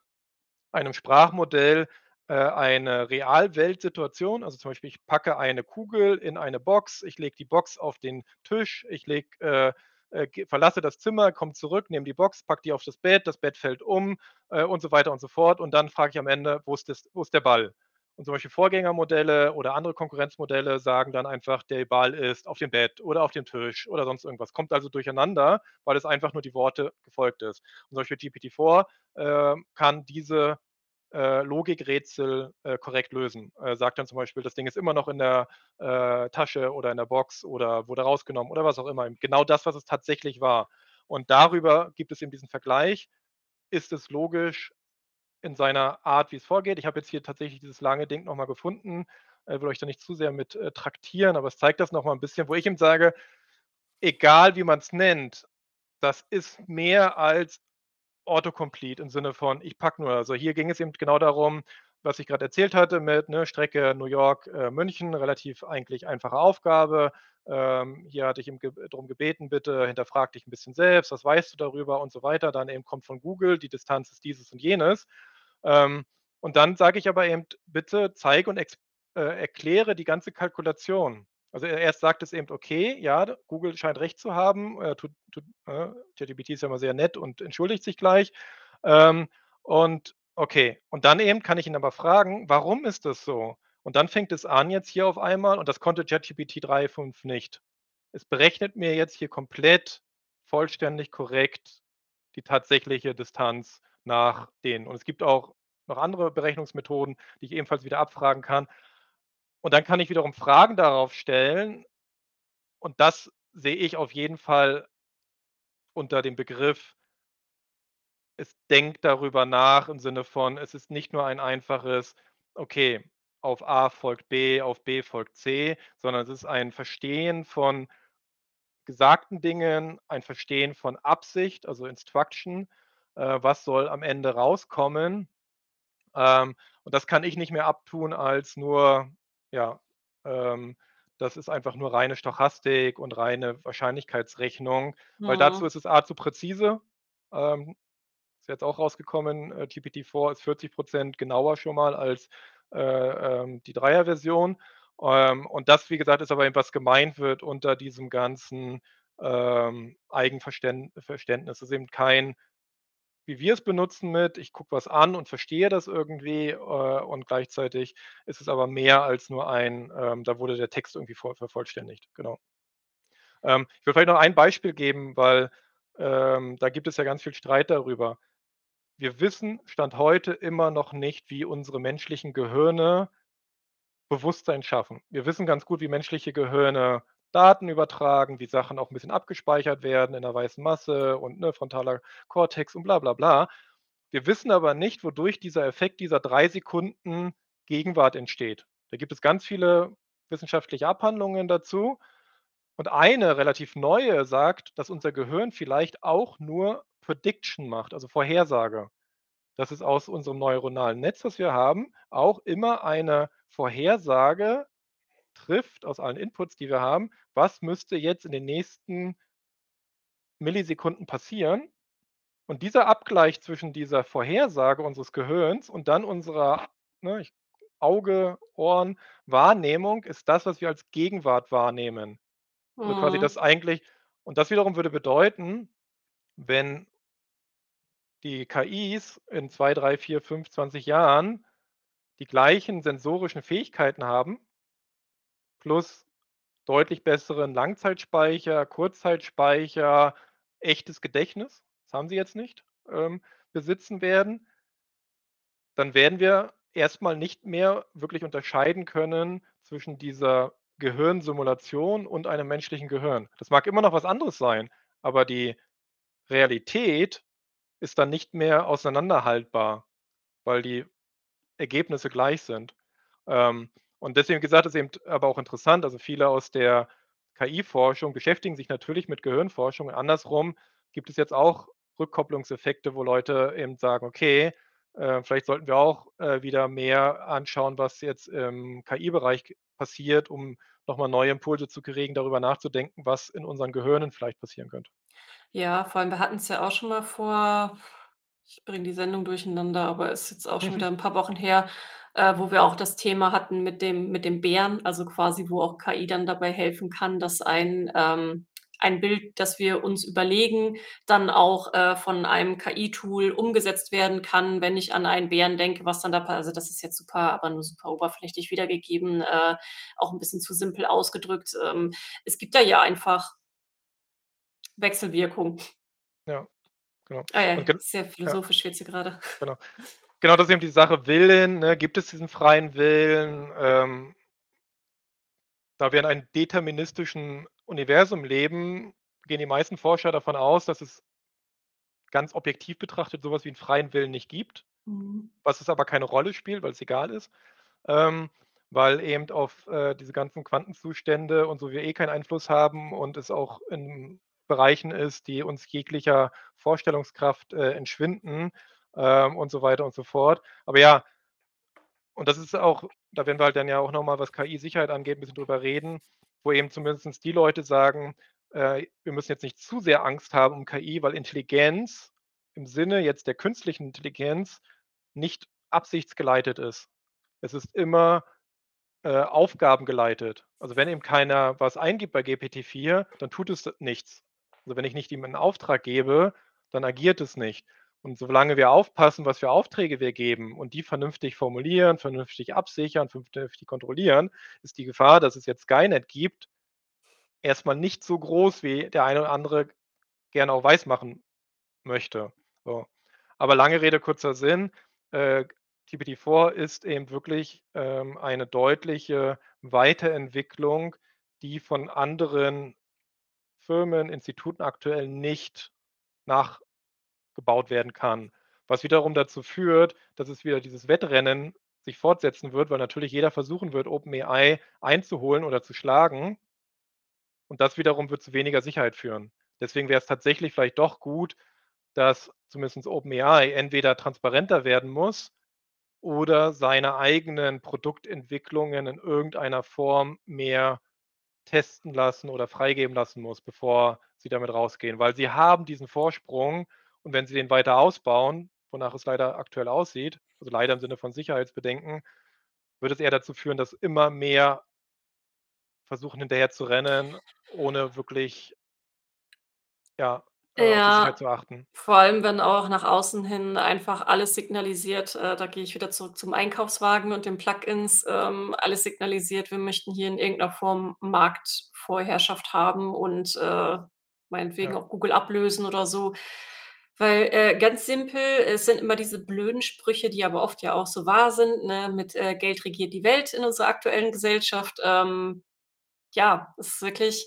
einem Sprachmodell, äh, eine Realweltsituation also, zum Beispiel, ich packe eine Kugel in eine Box, ich lege die Box auf den Tisch, ich lege äh, äh, verlasse das Zimmer, komme zurück, nehme die Box, packe die auf das Bett, das Bett fällt um, äh, und so weiter und so fort. Und dann frage ich am Ende: „Wo ist das wo ist der Ball?“ Und Beispiel Vorgängermodelle oder andere Konkurrenzmodelle sagen dann einfach: „Der Ball ist auf dem Bett oder auf dem Tisch“ oder sonst irgendwas. Kommt also durcheinander, weil es einfach nur die Worte gefolgt ist. Und Beispiel GPT-4, ähm, kann diese äh, Logikrätsel äh, korrekt lösen. Äh, sagt dann zum Beispiel, das Ding ist immer noch in der äh, Tasche oder in der Box oder wurde rausgenommen oder was auch immer. Genau das, was es tatsächlich war. Und darüber gibt es eben diesen Vergleich. Ist es logisch in seiner Art, wie es vorgeht? Ich habe jetzt hier tatsächlich dieses lange Ding nochmal gefunden. Ich will euch da nicht zu sehr mit äh, traktieren, aber es zeigt das nochmal ein bisschen, wo ich ihm sage, egal wie man es nennt, das ist mehr als Autocomplete im Sinne von, ich packe nur. Also hier ging es eben genau darum, was ich gerade erzählt hatte mit ne, Strecke New York, äh, München, relativ eigentlich einfache Aufgabe. Ähm, hier hatte ich ihm ge darum gebeten, bitte hinterfrag dich ein bisschen selbst, was weißt du darüber und so weiter. Dann eben kommt von Google, die Distanz ist dieses und jenes. Ähm, und dann sage ich aber eben, bitte zeige und äh, erkläre die ganze Kalkulation. Also erst sagt es eben, okay, ja, Google scheint recht zu haben, äh, tut, tut, äh, ChatGPT ist ja immer sehr nett und entschuldigt sich gleich. Ähm, und okay, und dann eben kann ich ihn aber fragen, warum ist das so? Und dann fängt es an jetzt hier auf einmal, und das konnte ChatGPT 3.5 nicht. Es berechnet mir jetzt hier komplett vollständig korrekt die tatsächliche Distanz nach denen. Und es gibt auch noch andere Berechnungsmethoden, die ich ebenfalls wieder abfragen kann. Und dann kann ich wiederum Fragen darauf stellen. Und das sehe ich auf jeden Fall unter dem Begriff, es denkt darüber nach im Sinne von, es ist nicht nur ein einfaches, okay, auf A folgt B, auf B folgt C, sondern es ist ein Verstehen von gesagten Dingen, ein Verstehen von Absicht, also Instruction, äh, was soll am Ende rauskommen. Ähm, und das kann ich nicht mehr abtun als nur ja, ähm, das ist einfach nur reine Stochastik und reine Wahrscheinlichkeitsrechnung, weil dazu ist es A zu präzise. Ähm, ist jetzt auch rausgekommen, äh, GPT-4 ist 40% genauer schon mal als äh, ähm, die Dreier-Version. Ähm, und das, wie gesagt, ist aber eben, was gemeint wird unter diesem ganzen ähm, Eigenverständnis. Es ist eben kein wie wir es benutzen mit, ich gucke was an und verstehe das irgendwie äh, und gleichzeitig ist es aber mehr als nur ein, ähm, da wurde der Text irgendwie voll, vervollständigt. Genau. Ähm, ich will vielleicht noch ein Beispiel geben, weil ähm, da gibt es ja ganz viel Streit darüber. Wir wissen Stand heute immer noch nicht, wie unsere menschlichen Gehirne Bewusstsein schaffen. Wir wissen ganz gut, wie menschliche Gehirne Daten übertragen, wie Sachen auch ein bisschen abgespeichert werden in der weißen Masse und ne, frontaler Kortex und bla bla bla. Wir wissen aber nicht, wodurch dieser Effekt dieser drei Sekunden Gegenwart entsteht. Da gibt es ganz viele wissenschaftliche Abhandlungen dazu. Und eine relativ neue sagt, dass unser Gehirn vielleicht auch nur Prediction macht, also Vorhersage. Dass es aus unserem neuronalen Netz, was wir haben, auch immer eine Vorhersage trifft aus allen Inputs, die wir haben, was müsste jetzt in den nächsten Millisekunden passieren. Und dieser Abgleich zwischen dieser Vorhersage unseres Gehirns und dann unserer ne, Auge, Ohren, Wahrnehmung ist das, was wir als Gegenwart wahrnehmen. Also quasi Mhm. das eigentlich, und das wiederum würde bedeuten, wenn die KIs in 2, 3, 4, 5, 20 Jahren die gleichen sensorischen Fähigkeiten haben, plus deutlich besseren Langzeitspeicher, Kurzzeitspeicher, echtes Gedächtnis, das haben sie jetzt nicht, ähm, besitzen werden, dann werden wir erstmal nicht mehr wirklich unterscheiden können zwischen dieser Gehirnsimulation und einem menschlichen Gehirn. Das mag immer noch was anderes sein, aber die Realität ist dann nicht mehr auseinanderhaltbar, weil die Ergebnisse gleich sind. Ähm, und deswegen gesagt, ist eben aber auch interessant, also viele aus der KI-Forschung beschäftigen sich natürlich mit Gehirnforschung. Andersrum gibt es jetzt auch Rückkopplungseffekte, wo Leute eben sagen, okay, äh, vielleicht sollten wir auch äh, wieder mehr anschauen, was jetzt im KI-Bereich passiert, um nochmal neue Impulse zu kriegen, darüber nachzudenken, was in unseren Gehirnen vielleicht passieren könnte. Ja, vor allem, wir hatten es ja auch schon mal vor ich bringe die Sendung durcheinander, aber ist jetzt auch schon [laughs] wieder ein paar Wochen her, äh, wo wir auch das Thema hatten mit dem mit dem Bären, also quasi, wo auch KI dann dabei helfen kann, dass ein ähm, ein Bild, das wir uns überlegen, dann auch, äh, von einem KI-Tool umgesetzt werden kann, wenn ich an einen Bären denke, was dann da pa also, das ist jetzt super aber nur super oberflächlich wiedergegeben, äh, auch ein bisschen zu simpel ausgedrückt. Ähm, es gibt da ja einfach Wechselwirkung. Ja, genau. Ah ja, sehr ja. philosophisch wird hier gerade. Genau. Genau, das ist eben die Sache Willen, ne? Gibt es diesen freien Willen? Ähm da wir in einem deterministischen Universum leben, gehen die meisten Forscher davon aus, dass es ganz objektiv betrachtet so was wie 'n freien Willen nicht gibt. Mhm. Was es aber keine Rolle spielt, weil's egal ist. Ähm, weil eben auf, äh, diese ganzen Quantenzustände und so wir eh keinen Einfluss haben und es auch in Bereichen ist, die uns jeglicher Vorstellungskraft, äh, entschwinden, ähm, und so weiter und so fort. Aber ja und das ist auch da werden wir halt dann ja auch noch mal, was KI-Sicherheit angeht, 'n bisschen drüber reden, wo eben zumindest die Leute sagen, äh, wir müssen jetzt nicht zu sehr Angst haben um KI, weil Intelligenz im Sinne jetzt der künstlichen Intelligenz nicht absichtsgeleitet ist. Es ist immer, äh, aufgabengeleitet. Also, wenn eben keiner was eingibt bei GPT-4, dann tut es nichts. Also, wenn ich nicht ihm 'n Auftrag gebe, dann agiert es nicht. Und solange wir aufpassen, was für Aufträge wir geben und die vernünftig formulieren, vernünftig absichern, vernünftig kontrollieren, ist die Gefahr, dass es jetzt Skynet gibt, erst mal nicht so groß, wie der eine oder andere gerne auch weismachen möchte, so. Aber lange Rede, kurzer Sinn, äh, GPT-4 ist eben wirklich, ähm, eine deutliche Weiterentwicklung, die von anderen Firmen, Instituten aktuell nicht nachgebaut werden kann. Was wiederum dazu führt, dass es wieder dieses Wettrennen sich fortsetzen wird, weil natürlich jeder versuchen wird, OpenAI einzuholen oder zu schlagen. Und das wiederum wird zu weniger Sicherheit führen. Deswegen wäre es tatsächlich vielleicht doch gut, dass zumindest OpenAI entweder transparenter werden muss oder seine eigenen Produktentwicklungen in irgendeiner Form mehr testen lassen oder freigeben lassen muss, bevor sie damit rausgehen. Weil sie haben diesen Vorsprung und wenn sie den weiter ausbauen, wonach es leider aktuell aussieht, also leider im Sinne von Sicherheitsbedenken, wird es eher dazu führen, dass immer mehr versuchen hinterherzurennen, ohne wirklich ja, äh, auf die Sicherheit Ja, zu achten. vor allem, wenn auch nach außen hin einfach alles signalisiert äh, da gehe ich wieder zurück zum Einkaufswagen und den Plugins, ähm, alles signalisiert, wir möchten hier in irgend 'ner Form Marktvorherrschaft haben und, äh, meinetwegen Ja. auch Google ablösen oder so. Weil, äh, ganz simpel, es sind immer diese blöden Sprüche, die aber oft ja auch so wahr sind, ne, mit, äh: „Geld regiert die Welt“ in unserer aktuellen Gesellschaft. Ähm, ja, es ist wirklich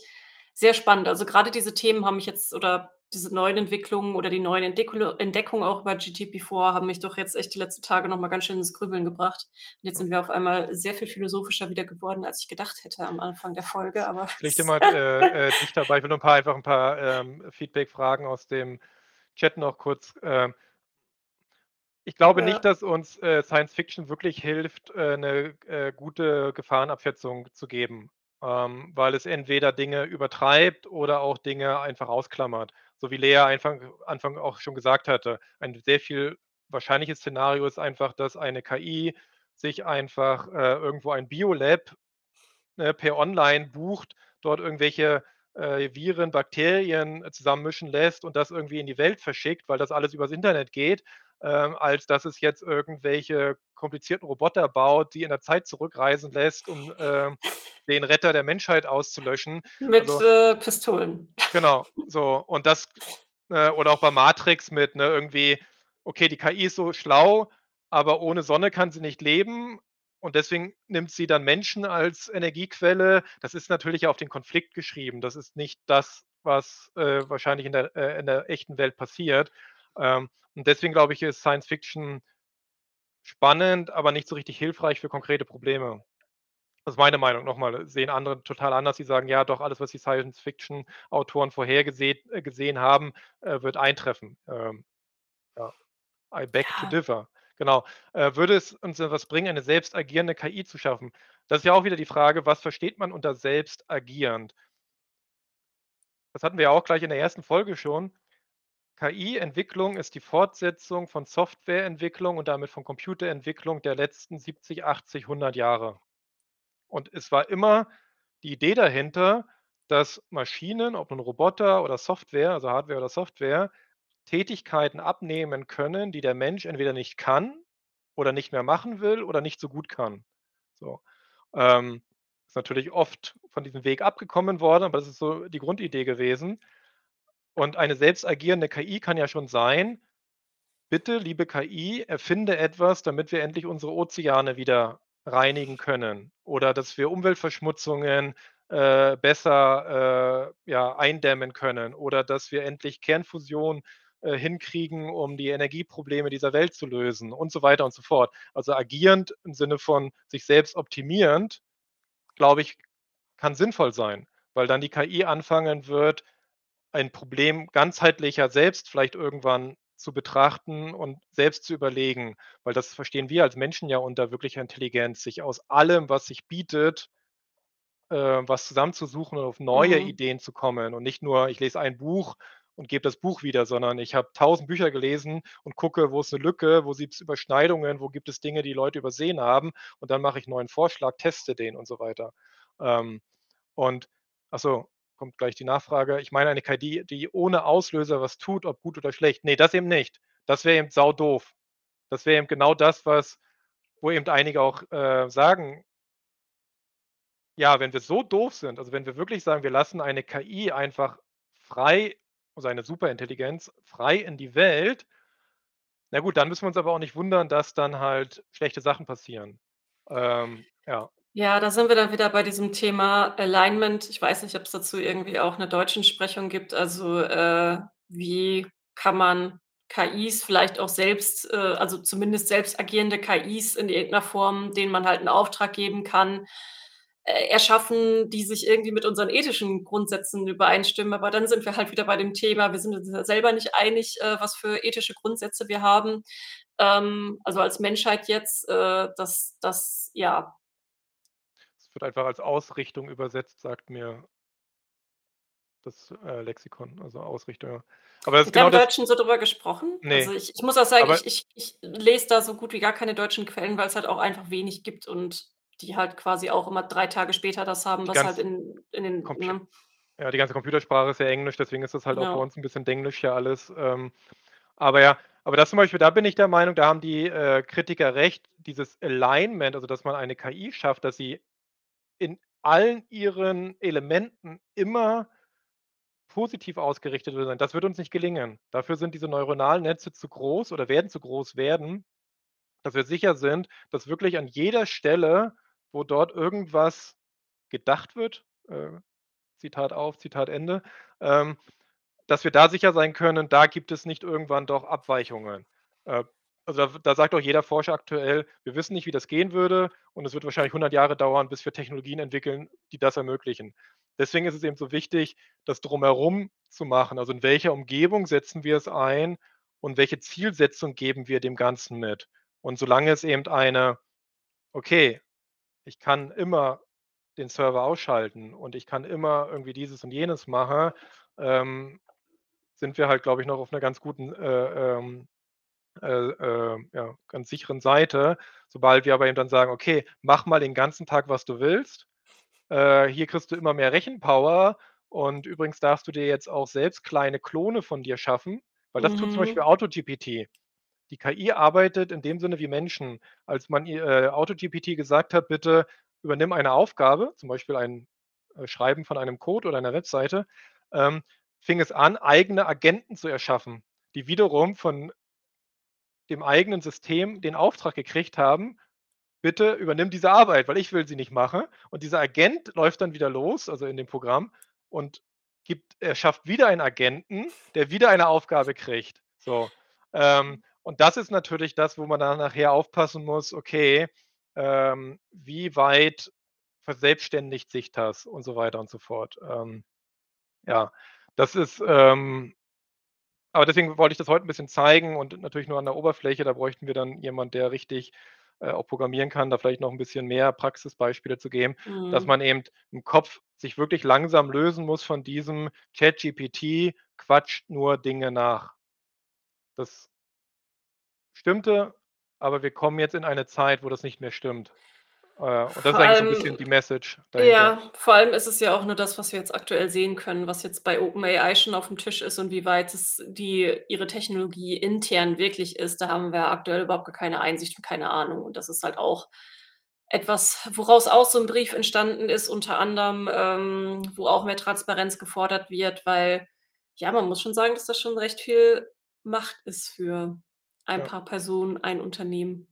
sehr spannend. Also, grade diese Themen haben mich jetzt oder diese neuen Entwicklungen oder die neuen Entdeckungen auch bei GPT-4 haben mich doch jetzt echt die letzten Tage noch mal ganz schön ins Grübeln gebracht. Und jetzt sind wir auf einmal sehr viel philosophischer wieder geworden, als ich gedacht hätte am Anfang der Folge, aber es immer, äh, äh, dicht dabei. Ich will nur 'n paar einfach 'n paar, ähm, Feedback-Fragen aus dem Chat noch kurz, ähm Ich glaube Ja. nicht, dass uns, äh, Science Fiction wirklich hilft, äh, 'ne, äh, gute Gefahrenabschätzung zu geben, ähm, weil es entweder Dinge übertreibt oder auch Dinge einfach ausklammert. So wie Lea Anfang Anfang auch schon gesagt hatte, ein sehr viel wahrscheinliches Szenario ist einfach, dass eine KI sich einfach, irgendwo ein Biolab, ne, per Online bucht, dort irgendwelche, äh, Viren, Bakterien zusammenmischen lässt und das irgendwie in die Welt verschickt, weil das alles übers Internet geht, ähm, als dass es jetzt irgendwelche komplizierten Roboter baut, die in der Zeit zurückreisen lässt, um, ähm, den Retter der Menschheit auszulöschen. Mit, Also äh, Pistolen. Genau, so. Und das äh, oder auch bei Matrix mit, ne, irgendwie, okay, die KI ist so schlau, aber ohne Sonne kann sie nicht leben und deswegen nimmt sie dann Menschen als Energiequelle. Das ist natürlich auf den Konflikt geschrieben. Das ist nicht das, was, äh, wahrscheinlich in der äh, in der echten Welt passiert. Ähm, und deswegen glaube ich, ist Science Fiction spannend, aber nicht so richtig hilfreich für konkrete Probleme. Das ist meine Meinung. Noch mal, sehen andere total anders. Die sagen: „Ja, doch, alles, was die Science-Fiction-Autoren vorhergesehen äh, gesehen haben, äh, wird eintreffen.“ Ähm, ja, I beg to Ja. differ. Genau. Äh, würde es uns denn was bringen, eine selbst agierende KI zu schaffen? Das ist ja auch wieder die Frage, was versteht man unter selbst agierend? Das hatten wir ja auch gleich in der ersten Folge schon. KI-Entwicklung ist die Fortsetzung von Softwareentwicklung und damit von Computerentwicklung der letzten 70, 80, 100 Jahre. Und es war immer die Idee dahinter, dass Maschinen, ob nun Roboter oder Software, also Hardware oder Software, Tätigkeiten abnehmen können, die der Mensch entweder nicht kann oder nicht mehr machen will oder nicht so gut kann. So, ähm, ist natürlich oft von diesem Weg abgekommen worden, aber das ist so die Grundidee gewesen. Und eine selbst agierende KI kann ja schon sein bitte, liebe KI, erfinde etwas, damit wir endlich unsere Ozeane wieder reinigen können oder dass wir Umweltverschmutzungen äh, besser äh, ja, eindämmen können oder dass wir endlich Kernfusion äh, hinkriegen, um die Energieprobleme dieser Welt zu lösen und so weiter und so fort. Also agierend im Sinne von sich selbst optimierend, glaube ich, kann sinnvoll sein, weil dann die KI anfangen wird, ein Problem ganzheitlicher selbst vielleicht irgendwann zu betrachten und selbst zu überlegen, weil das verstehen wir als Menschen ja unter wirklicher Intelligenz, sich aus allem, was sich bietet, äh, was zusammenzusuchen und auf neue Mhm. Ideen zu kommen und nicht nur, ich lese ein Buch und gebe das Buch wieder, sondern ich habe tausend Bücher gelesen und gucke, wo ist eine Lücke, wo gibt es Überschneidungen, wo gibt es Dinge, die Leute übersehen haben und dann mache ich 'n neuen Vorschlag, teste den und so weiter. Ähm, und achso, kommt gleich die Nachfrage. Ich meine eine KI, die ohne Auslöser was tut, ob gut oder schlecht. Ne, das eben nicht. Das wäre eben saudoof. Das wäre eben genau das, was wo eben einige auch, äh, sagen ja, wenn wir so doof sind, also wenn wir wirklich sagen, wir lassen eine KI einfach frei also eine Superintelligenz frei in die Welt na gut, dann müssen wir uns aber auch nicht wundern, dass dann halt schlechte Sachen passieren. Ähm, ja. Ja, da sind wir dann wieder bei diesem Thema Alignment. Ich weiß nicht, ob's dazu irgendwie auch 'ne Deutschensprechung gibt. Also, äh, wie kann man KIs vielleicht auch selbst äh, also zumindest selbst agierende KIs in irgend 'ner Form, denen man halt 'n Auftrag geben kann, erschaffen, die sich irgendwie mit unseren ethischen Grundsätzen übereinstimmen. Aber dann sind wir halt wieder bei dem Thema, wir sind uns selber nicht einig, äh, was für ethische Grundsätze wir haben. Ähm, also als Menschheit jetzt, äh, dass dass ja Es wird einfach als Ausrichtung übersetzt, sagt mir das, äh, Lexikon, also Ausrichter, ja. Aber das ist genau im das Deutschen so drüber gesprochen? Ne. Also ich ich muss auch sagen, ich ich ich lese da so gut wie gar keine deutschen Quellen, weil's halt auch einfach wenig gibt und die halt quasi auch immer 3 Tage später das haben, Die was halt in in den Comput ne? ja, die ganze Computersprache ist ja Englisch, deswegen ist das halt auch bei Ja. uns 'n bisschen Denglisch hier alles. Ähm, aber ja aber das zum Beispiel, da bin ich der Meinung, da haben die, äh, Kritiker recht, dieses Alignment, also dass man eine KI schafft, dass sie in allen ihren Elementen immer positiv ausgerichtet sein. Das wird uns nicht gelingen. Dafür sind diese neuronalen Netze zu groß oder werden zu groß werden, dass wir sicher sind, dass wirklich an jeder Stelle, wo dort irgendwas gedacht wird, äh, Zitat auf, Zitat Ende, ähm, dass wir da sicher sein können, da gibt es nicht irgendwann doch Abweichungen. Äh, also da da sagt auch jeder Forscher aktuell: „Wir wissen nicht, wie das gehen würde und es wird wahrscheinlich 100 Jahre dauern, bis wir Technologien entwickeln, die das ermöglichen.“ Deswegen ist es eben so wichtig, das Drumherum zu machen. Also, in welcher Umgebung setzen wir es ein und welche Zielsetzung geben wir dem Ganzen mit? Und solange es eben eine okay, ich kann immer den Server ausschalten und ich kann immer irgendwie dieses und jenes machen, ähm, sind wir halt, glaube ich, noch auf 'ner ganz guten, äh, ähm, äh, äh, ja, ganz sicheren Seite. Sobald wir aber eben dann sagen: „Okay, mach mal den ganzen Tag, was du willst. Äh, hier kriegst du immer mehr Rechenpower und übrigens darfst du dir jetzt auch selbst kleine Klone von dir schaffen“, weil das tut zum Beispiel Mhm. AutoGPT. Die KI arbeitet in dem Sinne wie Menschen. Als man äh, AutoGPT gesagt hat: „Bitte übernimm eine Aufgabe“, zum Beispiel ein, äh, Schreiben von einem Code oder einer Webseite, ähm, fing es an, eigene Agenten zu erschaffen, die wiederum von dem eigenen System den Auftrag gekriegt haben: „Bitte übernimm diese Arbeit, weil ich will sie nicht machen.“ Und dieser Agent läuft dann wieder los, also in dem Programm und gibt erschafft wieder einen Agenten, der wieder eine Aufgabe kriegt. So, ähm, und das ist natürlich das, wo man dann nachher aufpassen muss, okay, ähm, wie weit verselbstständigt sich das und so weiter und so fort. Ähm, ja, das ist, ähm aber deswegen wollte ich das heute 'n bisschen zeigen und natürlich nur an der Oberfläche. Da bräuchten wir dann jemand, der richtig, äh, auch programmieren kann, da vielleicht noch 'n bisschen mehr Praxisbeispiele zu geben, dass Mhm. man eben im Kopf sich wirklich langsam lösen muss von diesem ChatGPT quatscht nur Dinge nach. Das stimmte, aber wir kommen jetzt in eine Zeit, wo das nicht mehr stimmt. Äh, und das ist Vor eigentlich so 'n bisschen allem die Message dahinter. ja, vor allem ist es ja auch nur das, was wir jetzt aktuell sehen können, was jetzt bei OpenAI schon aufm Tisch ist und wie weit es die ihre Technologie intern wirklich ist. Da haben wir aktuell überhaupt gar keine Einsicht und keine Ahnung. Und das ist halt auch etwas, woraus auch so 'n Brief entstanden ist, unter anderem, ähm, wo auch mehr Transparenz gefordert wird, weil, ja, man muss schon sagen, dass das schon recht viel Macht ist für Ein Ja. paar Personen, ein Unternehmen.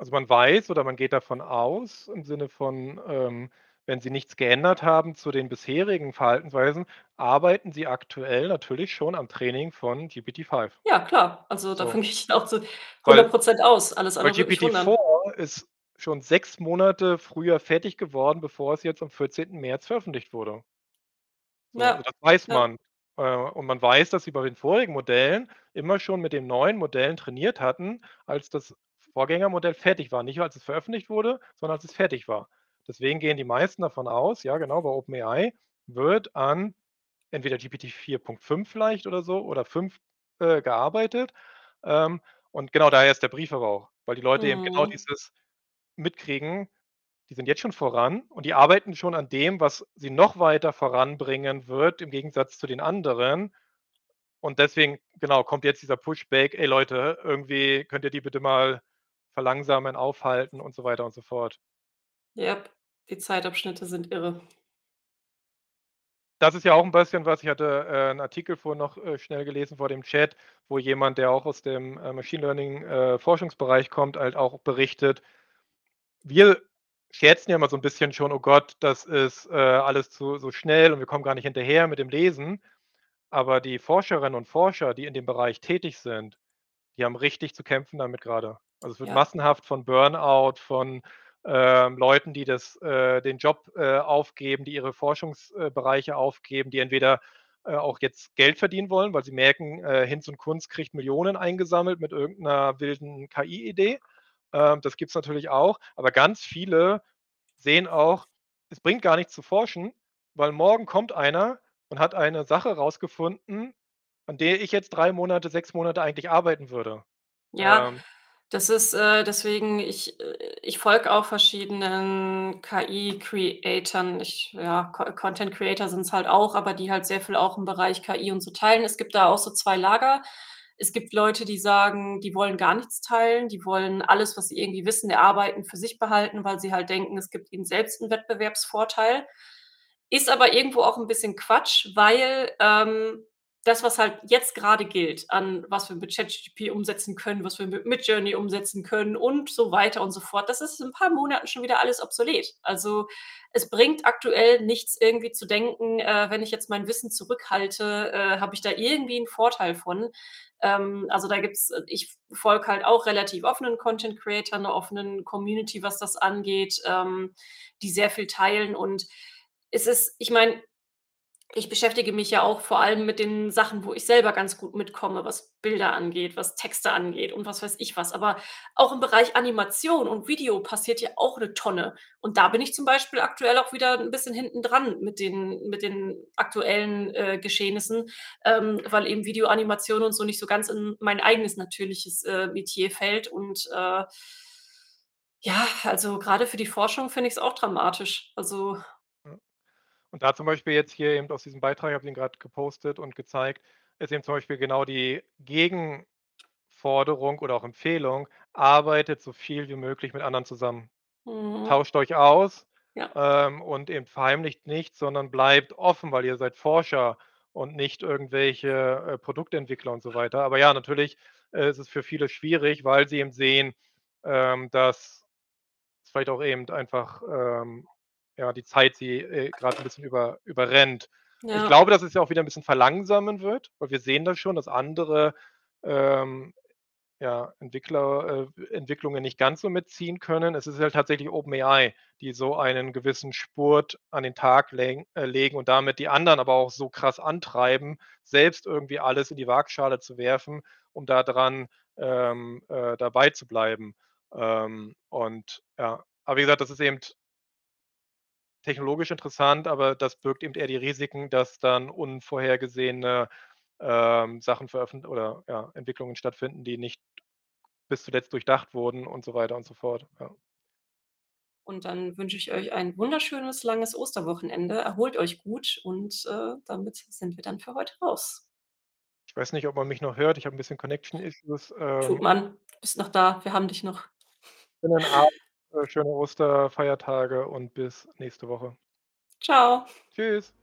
Also, man weiß oder man geht davon aus im Sinne von, ähm, wenn sie nichts geändert haben zu den bisherigen Verhaltensweisen, arbeiten sie aktuell natürlich schon am Training von GPT-5. Ja, klar. Also, So. davon gehe ich [laughs] auch zu Weil 100% aus. Alles andere würde mich wundern. GPT-4 ist schon 6 Monate früher fertig geworden, bevor es jetzt am 14. März veröffentlicht wurde. So, also Ja, das weiß man. Und man weiß, dass sie bei den vorigen Modellen immer schon mit den neuen Modellen trainiert hatten, als das Vorgängermodell fertig war. Nicht als es veröffentlicht wurde, sondern als es fertig war. Deswegen gehen die meisten davon aus, ja genau, bei OpenAI wird an entweder GPT-4.5 vielleicht oder so oder 5 äh, gearbeitet. Ähm, und genau daher ist der Brief aber auch, weil die Leute eben genau Mhm. dieses mitkriegen, die sind jetzt schon voran und die arbeiten schon an dem, was sie noch weiter voranbringen wird im Gegensatz zu den anderen. Und deswegen, genau, kommt jetzt dieser Pushback: „Ey Leute, irgendwie könnt ihr die bitte mal verlangsamen, aufhalten“ und so weiter und so fort. Jap, die Zeitabschnitte sind irre. Das ist ja auch 'n bisschen was ich hatte, äh, 'n Artikel vorhin noch, äh, schnell gelesen vor dem Chat, wo jemand, der auch aus dem, äh, Machine Learning, äh, Forschungsbereich kommt, halt auch berichtet wir scherzen ja immer so 'n bisschen schon: „Oh Gott, das ist, äh, alles zu so schnell und wir kommen gar nicht hinterher mit dem Lesen.“ Aber die Forscherinnen und Forscher, die in dem Bereich tätig sind, die haben richtig zu kämpfen damit grade. Also, es wird Ja. massenhaft von Burnout, von, ähm, Leuten, die das äh, den Job, äh, aufgeben, die ihre Forschungs äh, aufgeben, die entweder, äh, auch jetzt Geld verdienen wollen, weil sie merken, äh, Hinz und Kunst kriegt Millionen eingesammelt mit irgend 'ner wilden KI-Idee. Ähm, das gibt's natürlich auch, aber ganz viele sehen auch, es bringt gar nichts zu forschen, weil morgen kommt einer und hat eine Sache rausgefunden, an der ich jetzt 3 Monate, 6 Monate eigentlich arbeiten würde. Ja, Ähm das ist, äh deswegen ich äh, ich folge auch verschiedenen KI-Creatern. Ja, Co Content Creator sind's halt auch, aber die halt sehr viel auch im Bereich KI und so teilen. Es gibt da auch so 2 Lager. Es gibt Leute, die sagen, die wollen gar nichts teilen, die wollen alles, was sie irgendwie wissen, erarbeiten, für sich behalten, weil sie halt denken, es gibt ihnen selbst 'n Wettbewerbsvorteil. Ist aber irgendwo auch 'n bisschen Quatsch, weil, ähm, das, was halt jetzt grade gilt, an was wir mit ChatGPT umsetzen können, was wir mit Midjourney umsetzen können und so weiter und so fort, das ist in 'n paar Monaten schon wieder alles obsolet. Also, es bringt aktuell nichts, irgendwie zu denken, äh, wenn ich jetzt mein Wissen zurückhalte, äh, habe ich da irgendwie 'n Vorteil von. Ähm, also, da gibt's äh, ich folge halt auch relativ offenen Content Creatern, 'ner offenen Community, was das angeht, ähm, die sehr viel teilen. Und es ist ich meine, ich beschäftige mich ja auch vor allem mit den Sachen, wo ich selber ganz gut mitkomme, was Bilder angeht, was Texte angeht und was weiß ich was. Aber auch im Bereich Animation und Video passiert ja auch 'ne Tonne. Und da bin ich zum Beispiel aktuell auch wieder 'n bisschen hinten dran mit den mit den aktuellen, äh, Geschehnissen, ähm, weil eben Videoanimation und so nicht so ganz in mein eigenes natürliches, äh, Metier fällt. Und, äh ja, also, grade für die Forschung finde ich's auch dramatisch. Also. Und da zum Beispiel jetzt hier eben aus diesem Beitrag ich habe den grad gepostet und gezeigt, ist eben zum Beispiel genau die Gegenforderung oder auch Empfehlung: „Arbeitet so viel wie möglich mit anderen zusammen. Mhm. Tauscht euch aus, Ja. ähm, und eben verheimlicht nichts, sondern bleibt offen, weil ihr seid Forscher und nicht irgendwelche, äh, Produktentwickler und so weiter.“ Aber ja, natürlich, äh, ist es für viele schwierig, weil sie eben sehen, ähm, dass es vielleicht auch eben einfach, ähm, ja, die Zeit sie, äh, grad 'n bisschen über überrennt. Ich Ja. glaube, dass es ja auch wieder 'n bisschen verlangsamen wird, weil wir sehen das schon, dass andere, ähm, ja, Entwickler äh, Entwicklungen nicht ganz so mitziehen können. Es ist halt tatsächlich OpenAI, die so einen gewissen Spurt an den Tag legen äh, legen und damit die anderen aber auch so krass antreiben, selbst irgendwie alles in die Waagschale zu werfen, um da dran, ähm, äh, dabei zu bleiben. Ähm, und ja, aber wie gesagt, das ist eben technologisch interessant, aber das birgt eben eher die Risiken, dass dann unvorhergesehene, ähm, Sachen veröffent oder, ja, Entwicklungen stattfinden, die nicht bis zuletzt durchdacht wurden und so weiter und so fort, ja. Und dann wünsche ich euch ein wunderschönes, langes Osterwochenende. Erholt euch gut und, äh, damit sind wir dann für heute raus. Ich weiß nicht, ob man mich noch hört. Ich habe 'n bisschen Connection Issues, Tut ähm man. Du bist noch da. Wir haben dich noch. Schönen Abend, schöne Osterfeiertage und bis nächste Woche. Tschau. Tschüss.